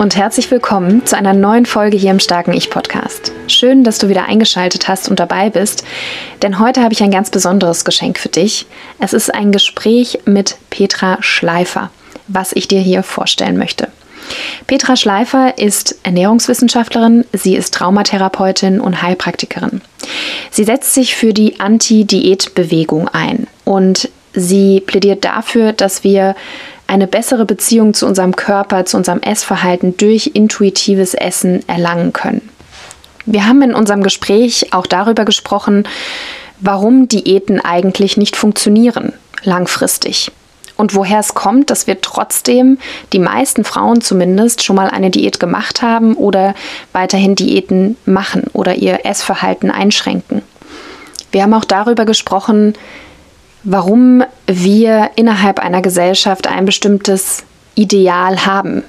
Und herzlich willkommen zu einer neuen Folge hier im Starken Ich Podcast. Schön, dass du wieder eingeschaltet hast und dabei bist, denn heute habe ich ein ganz besonderes Geschenk für dich. Es ist ein Gespräch mit Petra Schleifer, was ich dir hier vorstellen möchte. Petra Schleifer ist Ernährungswissenschaftlerin, sie ist Traumatherapeutin und Heilpraktikerin. Sie setzt sich für die Anti-Diät-Bewegung ein und sie plädiert dafür, dass wir eine bessere Beziehung zu unserem Körper, zu unserem Essverhalten durch intuitives Essen erlangen können. Wir haben in unserem Gespräch auch darüber gesprochen, warum Diäten eigentlich nicht funktionieren langfristig und woher es kommt, dass wir trotzdem, die meisten Frauen zumindest, schon mal eine Diät gemacht haben oder weiterhin Diäten machen oder ihr Essverhalten einschränken. Wir haben auch darüber gesprochen, warum wir innerhalb einer Gesellschaft ein bestimmtes Ideal haben,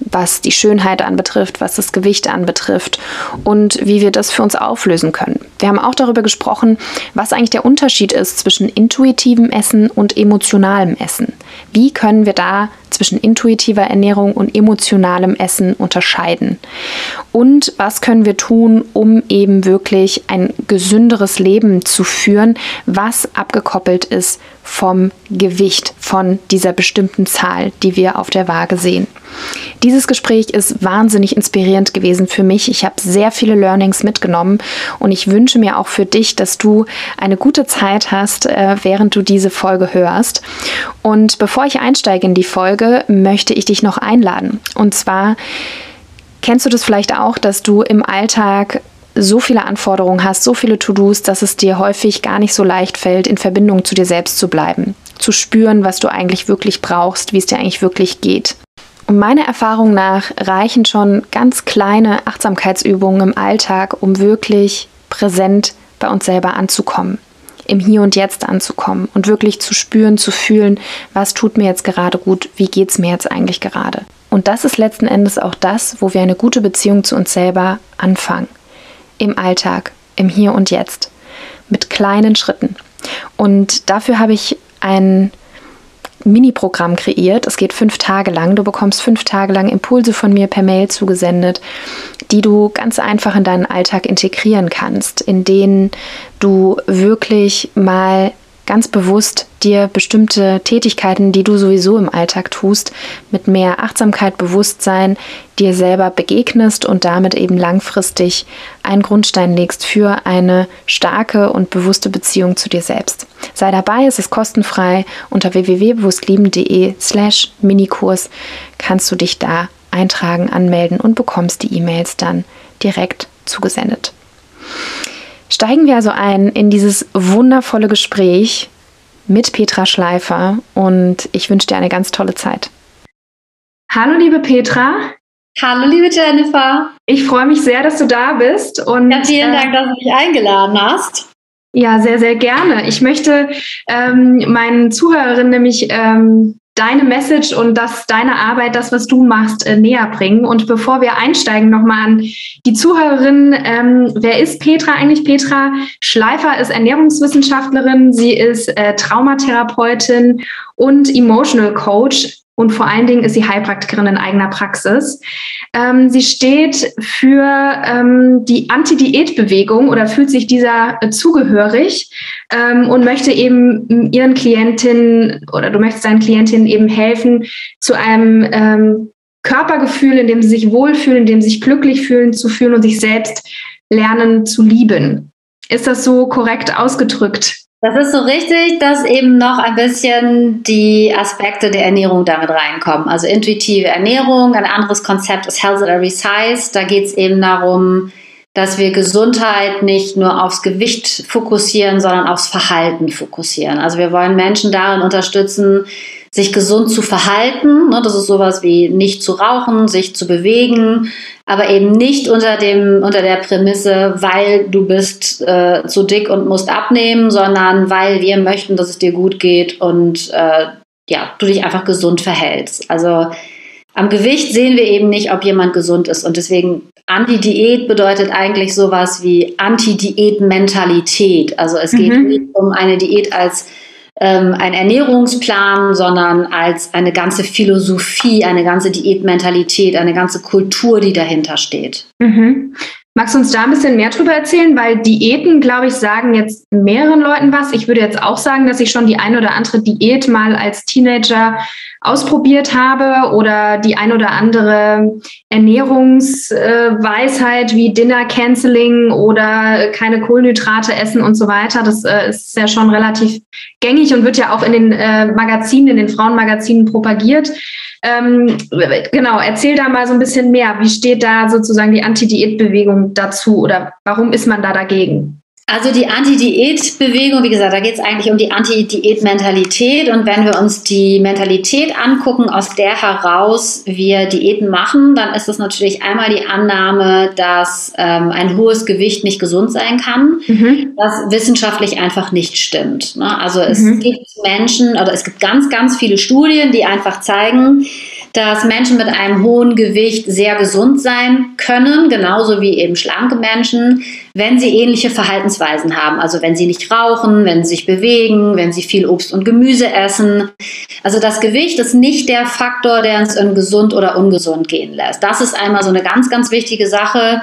was die Schönheit anbetrifft, was das Gewicht anbetrifft und wie wir das für uns auflösen können. Wir haben auch darüber gesprochen, was eigentlich der Unterschied ist zwischen intuitivem Essen und emotionalem Essen. Wie können wir da zwischen intuitiver Ernährung und emotionalem Essen unterscheiden? Und was können wir tun, um eben wirklich ein gesünderes Leben zu führen, was abgekoppelt ist vom Gewicht, von dieser bestimmten Zahl, die wir auf der Waage sehen. Dieses Gespräch ist wahnsinnig inspirierend gewesen für mich. Ich habe sehr viele Learnings mitgenommen und ich wünsche mir auch für dich, dass du eine gute Zeit hast, äh, während du diese Folge hörst. Und bevor ich einsteige in die Folge, möchte ich dich noch einladen. Und zwar kennst du das vielleicht auch, dass du im Alltag so viele Anforderungen hast, so viele To-Dos, dass es dir häufig gar nicht so leicht fällt, in Verbindung zu dir selbst zu bleiben, zu spüren, was du eigentlich wirklich brauchst, wie es dir eigentlich wirklich geht. Und meiner Erfahrung nach reichen schon ganz kleine Achtsamkeitsübungen im Alltag, um wirklich präsent bei uns selber anzukommen, im Hier und Jetzt anzukommen und wirklich zu spüren, zu fühlen, was tut mir jetzt gerade gut, wie geht es mir jetzt eigentlich gerade. Und das ist letzten Endes auch das, wo wir eine gute Beziehung zu uns selber anfangen im Alltag, im Hier und Jetzt, mit kleinen Schritten. Und dafür habe ich ein Mini-Programm kreiert. Es geht fünf Tage lang. Du bekommst fünf Tage lang Impulse von mir per Mail zugesendet, die du ganz einfach in deinen Alltag integrieren kannst, in denen du wirklich mal ganz bewusst dir bestimmte Tätigkeiten, die du sowieso im Alltag tust, mit mehr Achtsamkeit, Bewusstsein dir selber begegnest und damit eben langfristig einen Grundstein legst für eine starke und bewusste Beziehung zu dir selbst. Sei dabei, es ist kostenfrei. Unter www.bewusstlieben.de slash Minikurs kannst du dich da eintragen, anmelden und bekommst die E-Mails dann direkt zugesendet. Steigen wir also ein in dieses wundervolle Gespräch mit Petra Schleifer und ich wünsche dir eine ganz tolle Zeit. Hallo liebe Petra. Hallo liebe Jennifer. Ich freue mich sehr, dass du da bist. Und, ja, vielen Dank, dass du mich eingeladen hast. Ja, sehr, sehr gerne. Ich möchte ähm, meinen Zuhörerinnen nämlich ähm, deine Message und das, deine Arbeit, das, was du machst, äh, näher bringen. Und bevor wir einsteigen, nochmal an die Zuhörerinnen, ähm, wer ist Petra eigentlich? Petra Schleifer ist Ernährungswissenschaftlerin, sie ist äh, Traumatherapeutin und Emotional Coach und vor allen Dingen ist sie Heilpraktikerin in eigener Praxis. Ähm, sie steht für ähm, die Anti-Diät-Bewegung oder fühlt sich dieser äh, zugehörig ähm, und möchte eben ihren Klientinnen oder du möchtest deinen Klientinnen eben helfen, zu einem ähm, Körpergefühl, in dem sie sich wohlfühlen, in dem sie sich glücklich fühlen, zu fühlen und sich selbst lernen zu lieben. Ist das so korrekt ausgedrückt? Das ist so richtig, dass eben noch ein bisschen die Aspekte der Ernährung damit reinkommen. Also intuitive Ernährung, ein anderes Konzept ist Health at Every Size. Da geht es eben darum, dass wir Gesundheit nicht nur aufs Gewicht fokussieren, sondern aufs Verhalten fokussieren. Also wir wollen Menschen darin unterstützen, sich gesund zu verhalten. Ne, das ist sowas wie nicht zu rauchen, sich zu bewegen, aber eben nicht unter, dem, unter der Prämisse, weil du bist äh, zu dick und musst abnehmen, sondern weil wir möchten, dass es dir gut geht und äh, ja, du dich einfach gesund verhältst. Also am Gewicht sehen wir eben nicht, ob jemand gesund ist. Und deswegen Anti-Diät bedeutet eigentlich sowas wie Anti-Diät-Mentalität. Also es geht mhm. nicht um eine Diät als ähm, ein Ernährungsplan, sondern als eine ganze Philosophie, eine ganze Diätmentalität, eine ganze Kultur, die dahinter steht. Mhm. Magst du uns da ein bisschen mehr drüber erzählen? Weil Diäten, glaube ich, sagen jetzt mehreren Leuten was. Ich würde jetzt auch sagen, dass ich schon die ein oder andere Diät mal als Teenager ausprobiert habe oder die ein oder andere Ernährungsweisheit äh, wie Dinner Canceling oder keine Kohlenhydrate essen und so weiter. Das äh, ist ja schon relativ gängig und wird ja auch in den äh, Magazinen, in den Frauenmagazinen propagiert. Ähm, genau, erzähl da mal so ein bisschen mehr. Wie steht da sozusagen die Anti-Diät-Bewegung dazu oder warum ist man da dagegen? Also die Anti-Diät-Bewegung, wie gesagt, da geht es eigentlich um die Anti-Diät-Mentalität. Und wenn wir uns die Mentalität angucken, aus der heraus wir Diäten machen, dann ist das natürlich einmal die Annahme, dass ähm, ein hohes Gewicht nicht gesund sein kann, mhm. was wissenschaftlich einfach nicht stimmt. Ne? Also es mhm. gibt Menschen, oder es gibt ganz, ganz viele Studien, die einfach zeigen, dass Menschen mit einem hohen Gewicht sehr gesund sein können, genauso wie eben schlanke Menschen, wenn sie ähnliche Verhaltensweisen haben. Also wenn sie nicht rauchen, wenn sie sich bewegen, wenn sie viel Obst und Gemüse essen. Also das Gewicht ist nicht der Faktor, der uns in gesund oder ungesund gehen lässt. Das ist einmal so eine ganz, ganz wichtige Sache,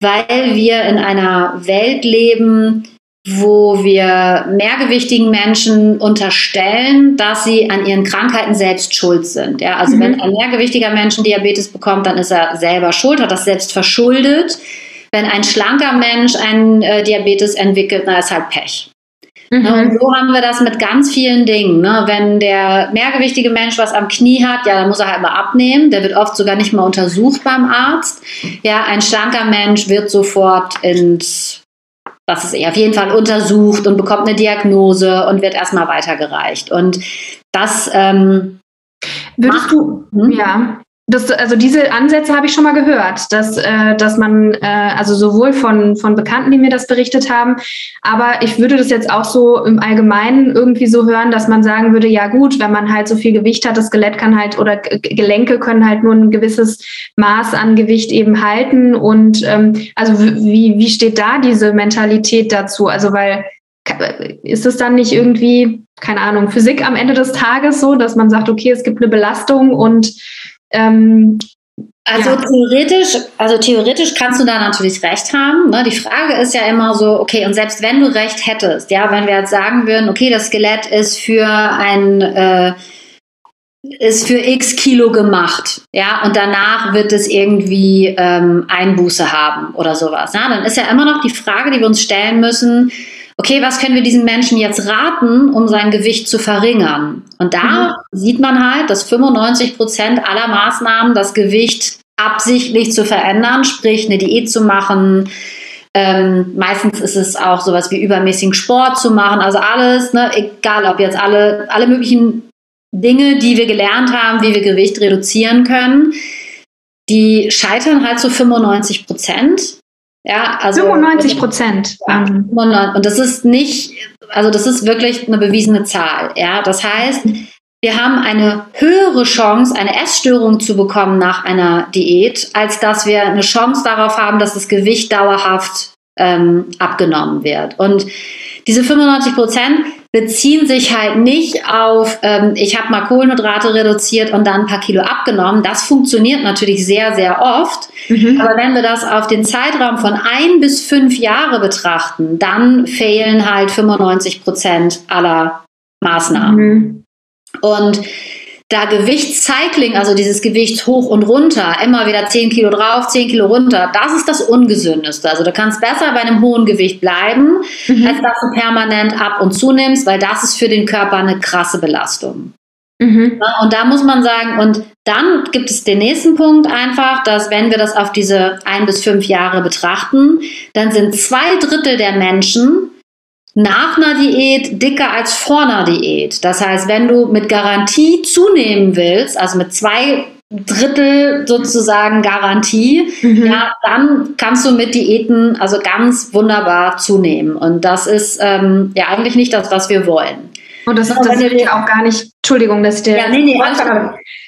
weil wir in einer Welt leben, wo wir mehrgewichtigen Menschen unterstellen, dass sie an ihren Krankheiten selbst schuld sind. Ja, also mhm. wenn ein mehrgewichtiger Mensch Diabetes bekommt, dann ist er selber schuld, hat das selbst verschuldet. Wenn ein schlanker Mensch einen äh, Diabetes entwickelt, dann ist halt Pech. Mhm. Ne, und so haben wir das mit ganz vielen Dingen. Ne? Wenn der mehrgewichtige Mensch was am Knie hat, ja, dann muss er halt mal abnehmen. Der wird oft sogar nicht mal untersucht beim Arzt. Ja, ein schlanker Mensch wird sofort ins was ist er auf jeden Fall untersucht und bekommt eine Diagnose und wird erstmal weitergereicht. Und das ähm, würdest du, hm? ja, das, also diese Ansätze habe ich schon mal gehört, dass, äh, dass man, äh, also sowohl von, von Bekannten, die mir das berichtet haben, aber ich würde das jetzt auch so im Allgemeinen irgendwie so hören, dass man sagen würde, ja gut, wenn man halt so viel Gewicht hat, das Skelett kann halt oder Gelenke können halt nur ein gewisses Maß an Gewicht eben halten. Und ähm, also wie, wie steht da diese Mentalität dazu? Also weil ist es dann nicht irgendwie, keine Ahnung, Physik am Ende des Tages so, dass man sagt, okay, es gibt eine Belastung und ähm, also ja. theoretisch, also theoretisch kannst du da natürlich recht haben. Ne? Die Frage ist ja immer so, okay, und selbst wenn du recht hättest, ja, wenn wir jetzt sagen würden, okay, das Skelett ist für ein äh, ist für x Kilo gemacht, ja, und danach wird es irgendwie ähm, Einbuße haben oder sowas. Ja? Dann ist ja immer noch die Frage, die wir uns stellen müssen, okay, was können wir diesen Menschen jetzt raten, um sein Gewicht zu verringern? Und da mhm. sieht man halt, dass 95 Prozent aller Maßnahmen das Gewicht absichtlich zu verändern, sprich eine Diät zu machen. Ähm, meistens ist es auch sowas wie übermäßigen Sport zu machen, also alles, ne, egal ob jetzt alle, alle möglichen Dinge, die wir gelernt haben, wie wir Gewicht reduzieren können, die scheitern halt zu 95 Prozent. Ja, also 95 Prozent. Und das ist nicht, also das ist wirklich eine bewiesene Zahl. Ja, das heißt, wir haben eine höhere Chance, eine Essstörung zu bekommen nach einer Diät, als dass wir eine Chance darauf haben, dass das Gewicht dauerhaft ähm, abgenommen wird. Und diese 95 Prozent beziehen sich halt nicht auf, ähm, ich habe mal Kohlenhydrate reduziert und dann ein paar Kilo abgenommen. Das funktioniert natürlich sehr, sehr oft. Mhm. Aber wenn wir das auf den Zeitraum von ein bis fünf Jahre betrachten, dann fehlen halt 95 Prozent aller Maßnahmen. Mhm. Und da Gewichtscycling, also dieses Gewicht hoch und runter, immer wieder 10 Kilo drauf, 10 Kilo runter, das ist das Ungesündeste. Also du kannst besser bei einem hohen Gewicht bleiben, mhm. als dass du permanent ab und zunimmst, weil das ist für den Körper eine krasse Belastung. Mhm. Und da muss man sagen, und dann gibt es den nächsten Punkt einfach, dass wenn wir das auf diese ein bis fünf Jahre betrachten, dann sind zwei Drittel der Menschen nach einer Diät dicker als vor einer Diät. Das heißt, wenn du mit Garantie zunehmen willst, also mit zwei Drittel sozusagen Garantie, mhm. ja, dann kannst du mit Diäten also ganz wunderbar zunehmen. Und das ist ähm, ja eigentlich nicht das, was wir wollen. Und das, das wird ja auch gar nicht, Entschuldigung, dass der, ja, nee, nee,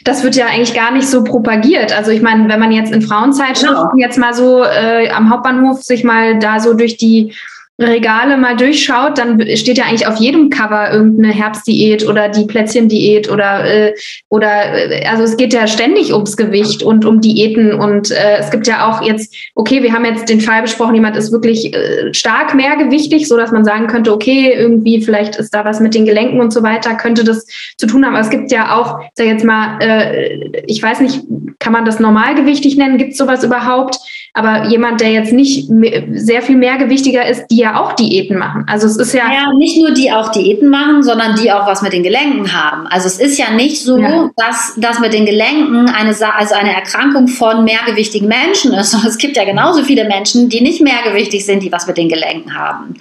das wird ja eigentlich gar nicht so propagiert. Also ich meine, wenn man jetzt in Frauenzeitschriften genau. jetzt mal so äh, am Hauptbahnhof sich mal da so durch die Regale mal durchschaut, dann steht ja eigentlich auf jedem Cover irgendeine Herbstdiät oder die Plätzchendiät oder äh, oder äh, also es geht ja ständig ums Gewicht und um Diäten und äh, es gibt ja auch jetzt okay, wir haben jetzt den Fall besprochen, jemand ist wirklich äh, stark mehrgewichtig, so dass man sagen könnte, okay, irgendwie vielleicht ist da was mit den Gelenken und so weiter, könnte das zu tun haben. Aber es gibt ja auch, sag jetzt mal, äh, ich weiß nicht, kann man das normalgewichtig nennen? Gibt es sowas überhaupt? Aber jemand, der jetzt nicht sehr viel mehrgewichtiger ist, die ja auch Diäten machen. Also es ist ja. Ja, nicht nur die auch Diäten machen, sondern die auch was mit den Gelenken haben. Also es ist ja nicht so, ja. dass das mit den Gelenken eine, also eine Erkrankung von mehrgewichtigen Menschen ist, es gibt ja genauso viele Menschen, die nicht mehrgewichtig sind, die was mit den Gelenken haben.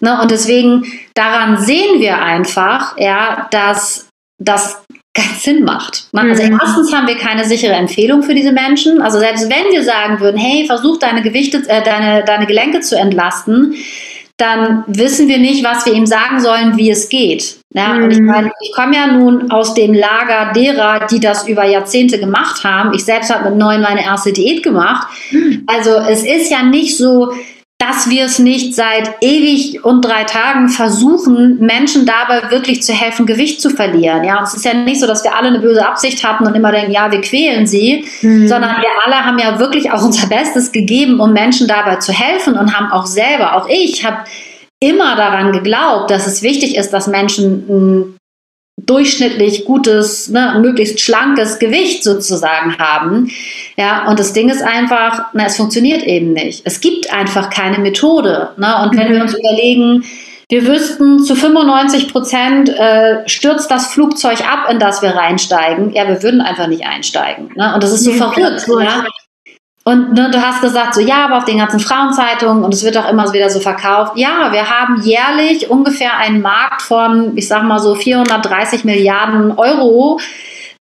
Ne? Und deswegen daran sehen wir einfach, ja, dass das keinen Sinn macht. Also mhm. erstens haben wir keine sichere Empfehlung für diese Menschen. Also selbst wenn wir sagen würden, hey, versuch deine Gewichte, äh, deine, deine Gelenke zu entlasten, dann wissen wir nicht, was wir ihm sagen sollen, wie es geht. Ja, mhm. Und ich mhm. meine, ich komme ja nun aus dem Lager derer, die das über Jahrzehnte gemacht haben. Ich selbst habe mit neun meine erste Diät gemacht. Mhm. Also es ist ja nicht so, dass wir es nicht seit ewig und drei Tagen versuchen, Menschen dabei wirklich zu helfen, Gewicht zu verlieren. Ja, und es ist ja nicht so, dass wir alle eine böse Absicht hatten und immer denken, ja, wir quälen sie, mhm. sondern wir alle haben ja wirklich auch unser Bestes gegeben, um Menschen dabei zu helfen und haben auch selber, auch ich, habe immer daran geglaubt, dass es wichtig ist, dass Menschen ein durchschnittlich gutes, ne, möglichst schlankes Gewicht sozusagen haben. Ja, und das Ding ist einfach, na, es funktioniert eben nicht. Es gibt einfach keine Methode. Ne? Und wenn mhm. wir uns überlegen, wir wüssten, zu 95 Prozent äh, stürzt das Flugzeug ab, in das wir reinsteigen. Ja, wir würden einfach nicht einsteigen. Ne? Und das ist so nee, verrückt. Ja? Und ne, du hast gesagt, so ja, aber auf den ganzen Frauenzeitungen und es wird auch immer wieder so verkauft. Ja, wir haben jährlich ungefähr einen Markt von, ich sag mal so 430 Milliarden Euro,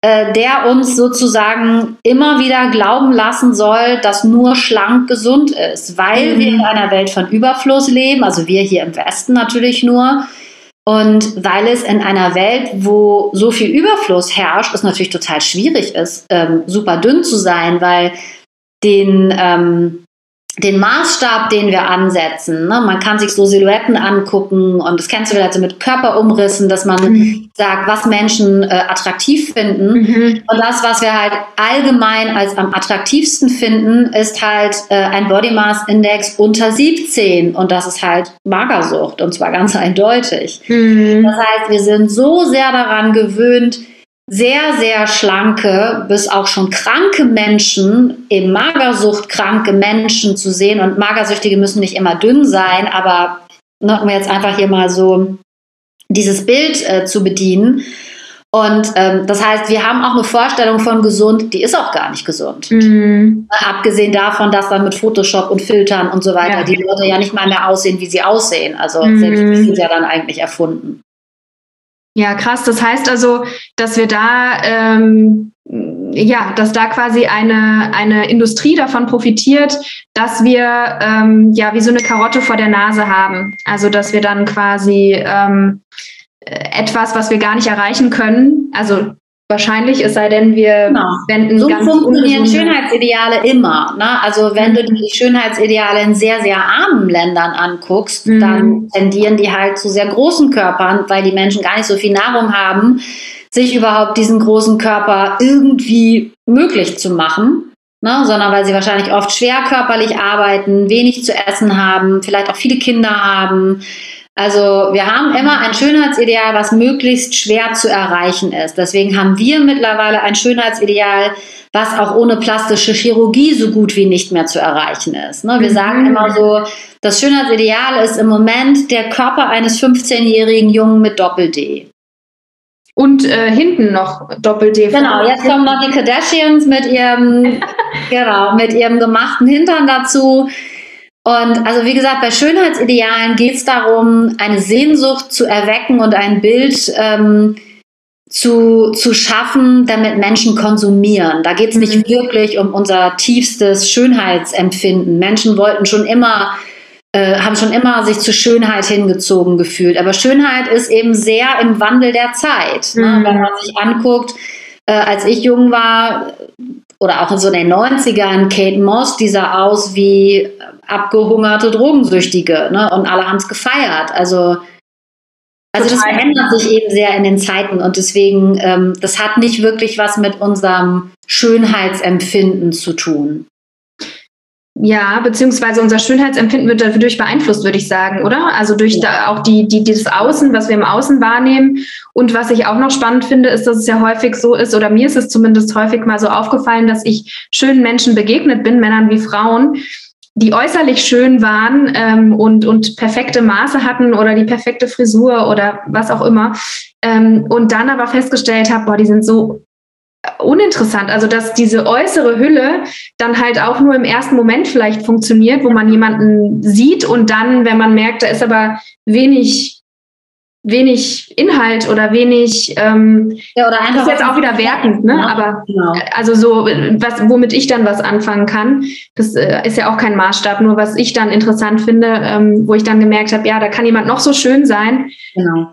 äh, der uns sozusagen immer wieder glauben lassen soll, dass nur schlank gesund ist, weil mhm. wir in einer Welt von Überfluss leben, also wir hier im Westen natürlich nur. Und weil es in einer Welt, wo so viel Überfluss herrscht, es natürlich total schwierig ist, ähm, super dünn zu sein, weil den, ähm, den Maßstab, den wir ansetzen. Ne? Man kann sich so Silhouetten angucken und das kennst du vielleicht so mit Körperumrissen, dass man mhm. sagt, was Menschen äh, attraktiv finden. Mhm. Und das, was wir halt allgemein als am attraktivsten finden, ist halt äh, ein Body Mass Index unter 17 und das ist halt Magersucht und zwar ganz eindeutig. Mhm. Das heißt, wir sind so sehr daran gewöhnt, sehr, sehr schlanke bis auch schon kranke Menschen, eben Magersucht kranke Menschen zu sehen. Und Magersüchtige müssen nicht immer dünn sein, aber ne, um jetzt einfach hier mal so dieses Bild äh, zu bedienen. Und ähm, das heißt, wir haben auch eine Vorstellung von gesund, die ist auch gar nicht gesund. Mhm. Abgesehen davon, dass dann mit Photoshop und Filtern und so weiter ja. die Leute ja nicht mal mehr aussehen, wie sie aussehen. Also mhm. selbst die sind ja dann eigentlich erfunden. Ja, krass. Das heißt also, dass wir da, ähm, ja, dass da quasi eine, eine Industrie davon profitiert, dass wir ähm, ja wie so eine Karotte vor der Nase haben. Also, dass wir dann quasi ähm, etwas, was wir gar nicht erreichen können, also Wahrscheinlich, es sei denn, wir genau. wenden so ganz funktionieren Schönheitsideale immer. Ne? Also wenn du die Schönheitsideale in sehr, sehr armen Ländern anguckst, mhm. dann tendieren die halt zu sehr großen Körpern, weil die Menschen gar nicht so viel Nahrung haben, sich überhaupt diesen großen Körper irgendwie möglich zu machen. Ne? Sondern weil sie wahrscheinlich oft schwer körperlich arbeiten, wenig zu essen haben, vielleicht auch viele Kinder haben also wir haben immer ein Schönheitsideal, was möglichst schwer zu erreichen ist. Deswegen haben wir mittlerweile ein Schönheitsideal, was auch ohne plastische Chirurgie so gut wie nicht mehr zu erreichen ist. Ne? Wir mhm. sagen immer so, das Schönheitsideal ist im Moment der Körper eines 15-jährigen Jungen mit Doppel-D. Und äh, hinten noch Doppel-D. Genau, jetzt kommen noch die Kardashians mit ihrem, genau, mit ihrem gemachten Hintern dazu. Und also wie gesagt, bei Schönheitsidealen geht es darum, eine Sehnsucht zu erwecken und ein Bild ähm, zu, zu schaffen, damit Menschen konsumieren. Da geht es nicht mhm. wirklich um unser tiefstes Schönheitsempfinden. Menschen wollten schon immer, äh, haben schon immer sich zur Schönheit hingezogen gefühlt. Aber Schönheit ist eben sehr im Wandel der Zeit. Ne? Mhm. Wenn man sich anguckt, äh, als ich jung war, oder auch in so den 90ern, Kate Moss, die sah aus wie abgehungerte Drogensüchtige. Ne? Und alle haben es gefeiert. Also also das verändert sich eben sehr in den Zeiten und deswegen, ähm, das hat nicht wirklich was mit unserem Schönheitsempfinden zu tun. Ja, beziehungsweise unser Schönheitsempfinden wird dadurch beeinflusst, würde ich sagen, oder? Also durch ja. auch die, die, dieses Außen, was wir im Außen wahrnehmen. Und was ich auch noch spannend finde, ist, dass es ja häufig so ist, oder mir ist es zumindest häufig mal so aufgefallen, dass ich schönen Menschen begegnet bin, Männern wie Frauen, die äußerlich schön waren ähm, und, und perfekte Maße hatten oder die perfekte Frisur oder was auch immer. Ähm, und dann aber festgestellt habe, boah, die sind so uninteressant. Also, dass diese äußere Hülle dann halt auch nur im ersten Moment vielleicht funktioniert, wo man jemanden sieht und dann, wenn man merkt, da ist aber wenig wenig Inhalt oder wenig ähm, ja, oder einfach ist jetzt auch wieder wertend, ne? Ja, aber genau. also so was womit ich dann was anfangen kann, das äh, ist ja auch kein Maßstab, nur was ich dann interessant finde, ähm, wo ich dann gemerkt habe, ja, da kann jemand noch so schön sein. Genau.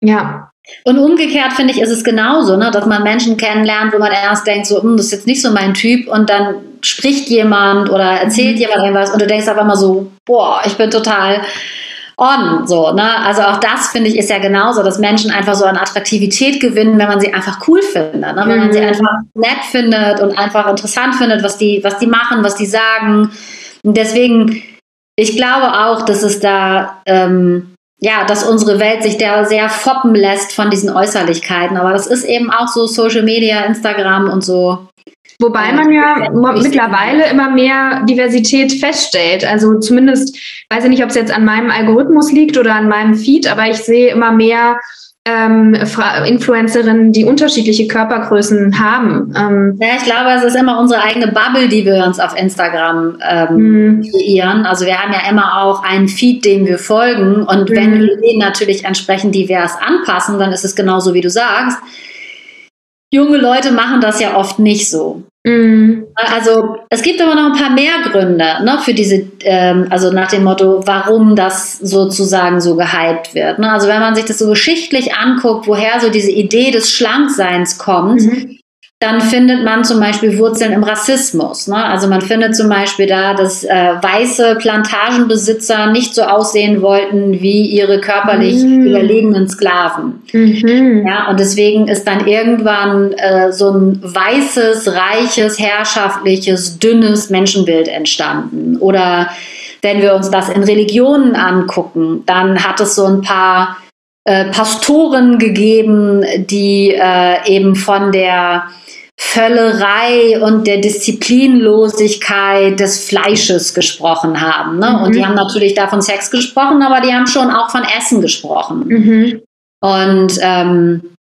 Ja. Und umgekehrt finde ich, ist es genauso, ne, dass man Menschen kennenlernt, wo man erst denkt, so, hm, das ist jetzt nicht so mein Typ, und dann spricht jemand oder erzählt mhm. jemand irgendwas und du denkst auf einmal so, boah, ich bin total on. So, ne? Also auch das finde ich ist ja genauso, dass Menschen einfach so an Attraktivität gewinnen, wenn man sie einfach cool findet. Ne? Wenn man sie mhm. einfach nett findet und einfach interessant findet, was die, was die machen, was die sagen. Und deswegen, ich glaube auch, dass es da ähm, ja, dass unsere Welt sich da sehr foppen lässt von diesen Äußerlichkeiten. Aber das ist eben auch so Social Media, Instagram und so. Wobei man ja mittlerweile immer mehr Diversität feststellt. Also zumindest, weiß ich nicht, ob es jetzt an meinem Algorithmus liegt oder an meinem Feed, aber ich sehe immer mehr ähm, Influencerinnen, die unterschiedliche Körpergrößen haben. Ähm ja, ich glaube, es ist immer unsere eigene Bubble, die wir uns auf Instagram ähm, mhm. kreieren. Also wir haben ja immer auch einen Feed, dem wir folgen. Und mhm. wenn wir den natürlich entsprechend divers anpassen, dann ist es genauso, wie du sagst junge Leute machen das ja oft nicht so. Mhm. Also es gibt aber noch ein paar mehr Gründe ne, für diese, ähm, also nach dem Motto, warum das sozusagen so gehypt wird. Ne? Also wenn man sich das so geschichtlich anguckt, woher so diese Idee des Schlankseins kommt, mhm dann findet man zum Beispiel Wurzeln im Rassismus. Ne? Also man findet zum Beispiel da, dass äh, weiße Plantagenbesitzer nicht so aussehen wollten wie ihre körperlich mhm. überlegenen Sklaven. Mhm. Ja, und deswegen ist dann irgendwann äh, so ein weißes, reiches, herrschaftliches, dünnes Menschenbild entstanden. Oder wenn wir uns das in Religionen angucken, dann hat es so ein paar äh, Pastoren gegeben, die äh, eben von der Völlerei und der Disziplinlosigkeit des Fleisches gesprochen haben. Ne? Mhm. Und die mhm. haben natürlich da von Sex gesprochen, aber die haben schon auch von Essen gesprochen. Mhm. Und ähm,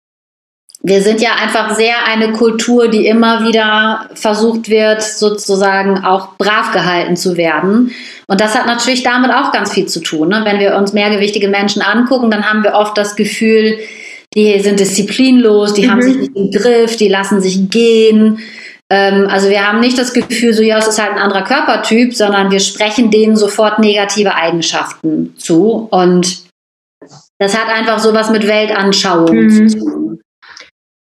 wir sind ja einfach sehr eine Kultur, die immer wieder versucht wird, sozusagen auch brav gehalten zu werden. Und das hat natürlich damit auch ganz viel zu tun. Ne? Wenn wir uns mehrgewichtige Menschen angucken, dann haben wir oft das Gefühl, die sind disziplinlos, die mhm. haben sich nicht im Griff, die lassen sich gehen. Ähm, also wir haben nicht das Gefühl, so ja, es ist halt ein anderer Körpertyp, sondern wir sprechen denen sofort negative Eigenschaften zu. Und das hat einfach sowas mit Weltanschauung mhm. zu tun.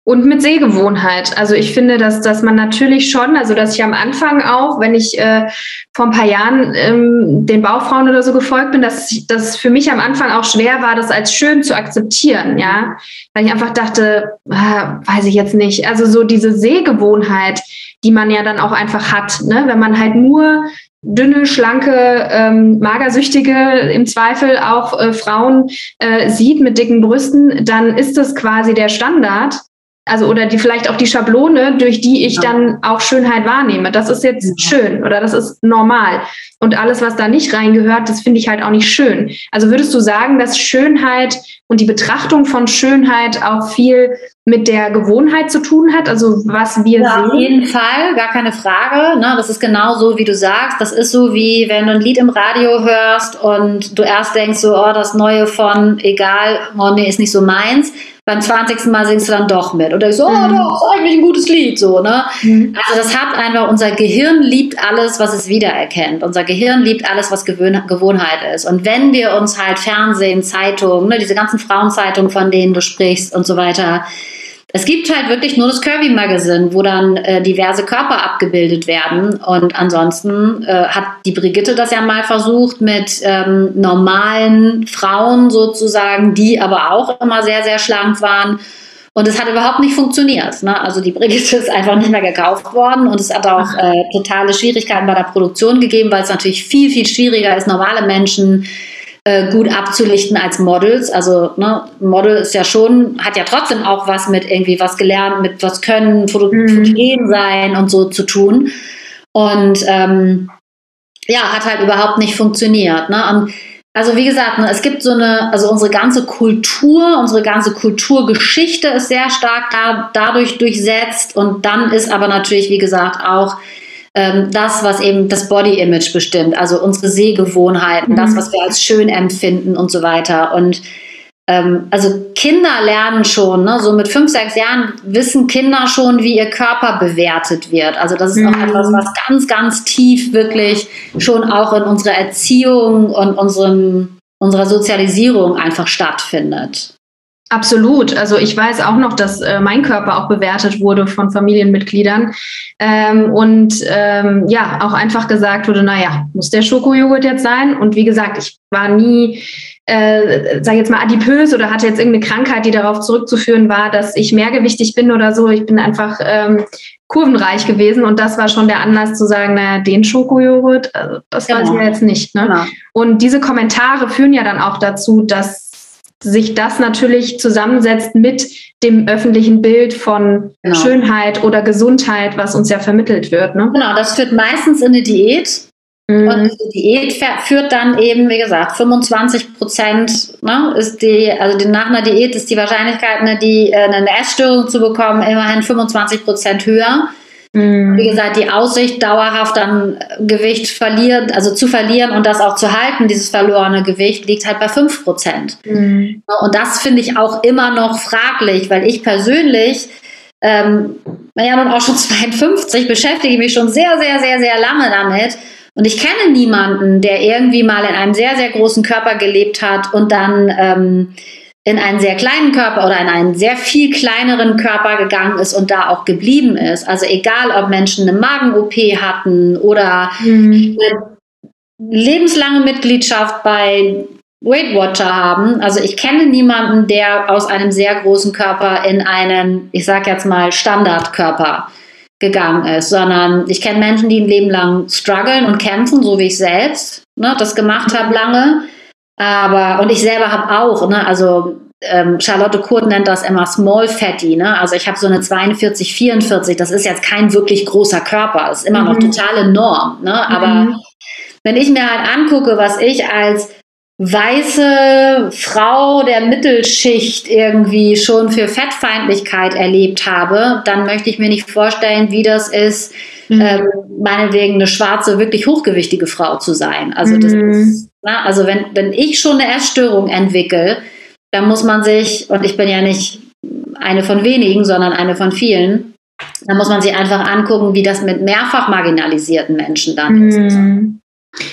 Und mit Sehgewohnheit. Also ich finde, dass, dass man natürlich schon, also dass ich am Anfang auch, wenn ich äh, vor ein paar Jahren ähm, den Baufrauen oder so gefolgt bin, dass das für mich am Anfang auch schwer war, das als schön zu akzeptieren, ja. Weil ich einfach dachte, äh, weiß ich jetzt nicht. Also so diese Sehgewohnheit, die man ja dann auch einfach hat, ne? wenn man halt nur dünne, schlanke, ähm, magersüchtige, im Zweifel auch äh, Frauen äh, sieht mit dicken Brüsten, dann ist das quasi der Standard also oder die vielleicht auch die Schablone, durch die ich ja. dann auch Schönheit wahrnehme. Das ist jetzt ja. schön oder das ist normal. Und alles, was da nicht reingehört, das finde ich halt auch nicht schön. Also würdest du sagen, dass Schönheit und die Betrachtung von Schönheit auch viel mit der Gewohnheit zu tun hat, also was wir ja, sehen? Auf jeden Fall, gar keine Frage. Ne? Das ist genau so, wie du sagst. Das ist so, wie wenn du ein Lied im Radio hörst und du erst denkst so, oh, das Neue von, egal, oh nee, ist nicht so meins beim 20. Mal singst du dann doch mit. Oder so, oh, mhm. doch, ist eigentlich ein gutes Lied, so, ne? Mhm. Also das hat einfach, unser Gehirn liebt alles, was es wiedererkennt. Unser Gehirn liebt alles, was Gewöhn Gewohnheit ist. Und wenn wir uns halt Fernsehen, Zeitungen, ne, diese ganzen Frauenzeitungen, von denen du sprichst und so weiter, es gibt halt wirklich nur das Curvy Magazine, wo dann äh, diverse Körper abgebildet werden. Und ansonsten äh, hat die Brigitte das ja mal versucht mit ähm, normalen Frauen sozusagen, die aber auch immer sehr, sehr schlank waren. Und es hat überhaupt nicht funktioniert. Ne? Also die Brigitte ist einfach nicht mehr gekauft worden und es hat auch äh, totale Schwierigkeiten bei der Produktion gegeben, weil es natürlich viel, viel schwieriger ist, normale Menschen äh, gut abzulichten als Models. Also ne, Model ist ja schon, hat ja trotzdem auch was mit irgendwie was gelernt, mit was können, mhm. Fotogen sein und so zu tun. Und ähm, ja, hat halt überhaupt nicht funktioniert. Ne? Und also wie gesagt, ne, es gibt so eine, also unsere ganze Kultur, unsere ganze Kulturgeschichte ist sehr stark da, dadurch durchsetzt. Und dann ist aber natürlich, wie gesagt, auch ähm, das, was eben das Body-Image bestimmt, also unsere Sehgewohnheiten, mhm. das, was wir als schön empfinden und so weiter. Und ähm, also Kinder lernen schon, ne? so mit fünf, sechs Jahren wissen Kinder schon, wie ihr Körper bewertet wird. Also das ist mhm. auch etwas, was ganz, ganz tief wirklich schon auch in unserer Erziehung und unserem, unserer Sozialisierung einfach stattfindet. Absolut. Also ich weiß auch noch, dass äh, mein Körper auch bewertet wurde von Familienmitgliedern ähm, und ähm, ja auch einfach gesagt wurde, naja, muss der Schokojoghurt jetzt sein? Und wie gesagt, ich war nie, äh, sag jetzt mal adipös oder hatte jetzt irgendeine Krankheit, die darauf zurückzuführen war, dass ich mehrgewichtig bin oder so. Ich bin einfach ähm, kurvenreich gewesen und das war schon der Anlass zu sagen, naja, den Schokojoghurt, also das genau. weiß ich ja jetzt nicht. Ne? Genau. Und diese Kommentare führen ja dann auch dazu, dass sich das natürlich zusammensetzt mit dem öffentlichen Bild von genau. Schönheit oder Gesundheit, was uns ja vermittelt wird. Ne? Genau, das führt meistens in eine Diät. Mhm. Und die Diät führt dann eben, wie gesagt, 25 Prozent ne, ist die, also die, nach einer Diät ist die Wahrscheinlichkeit, eine, die, äh, eine Essstörung zu bekommen, immerhin 25 Prozent höher. Mhm. Wie gesagt, die Aussicht, dauerhaft dann Gewicht verlieren, also zu verlieren und das auch zu halten, dieses verlorene Gewicht, liegt halt bei 5 Prozent. Mhm. Und das finde ich auch immer noch fraglich, weil ich persönlich, ähm, ja nun auch schon 52, beschäftige mich schon sehr, sehr, sehr, sehr lange damit. Und ich kenne niemanden, der irgendwie mal in einem sehr, sehr großen Körper gelebt hat und dann ähm, in einen sehr kleinen Körper oder in einen sehr viel kleineren Körper gegangen ist und da auch geblieben ist. Also egal, ob Menschen eine Magen-OP hatten oder mhm. eine lebenslange Mitgliedschaft bei Weight Watcher haben. Also ich kenne niemanden, der aus einem sehr großen Körper in einen, ich sag jetzt mal, Standardkörper gegangen ist, sondern ich kenne Menschen, die ein Leben lang strugglen und kämpfen, so wie ich selbst ne, das gemacht habe lange aber, und ich selber habe auch, ne, also ähm, Charlotte Kurt nennt das immer Small Fatty, ne? Also ich habe so eine 42, 44, das ist jetzt kein wirklich großer Körper, das ist immer mhm. noch total enorm, ne? Aber mhm. wenn ich mir halt angucke, was ich als weiße Frau der Mittelschicht irgendwie schon für Fettfeindlichkeit erlebt habe, dann möchte ich mir nicht vorstellen, wie das ist, mhm. ähm, meinetwegen eine schwarze, wirklich hochgewichtige Frau zu sein. Also das mhm. ist, na, also wenn, wenn ich schon eine Essstörung entwickle, dann muss man sich, und ich bin ja nicht eine von wenigen, sondern eine von vielen, dann muss man sich einfach angucken, wie das mit mehrfach marginalisierten Menschen dann mhm. ist.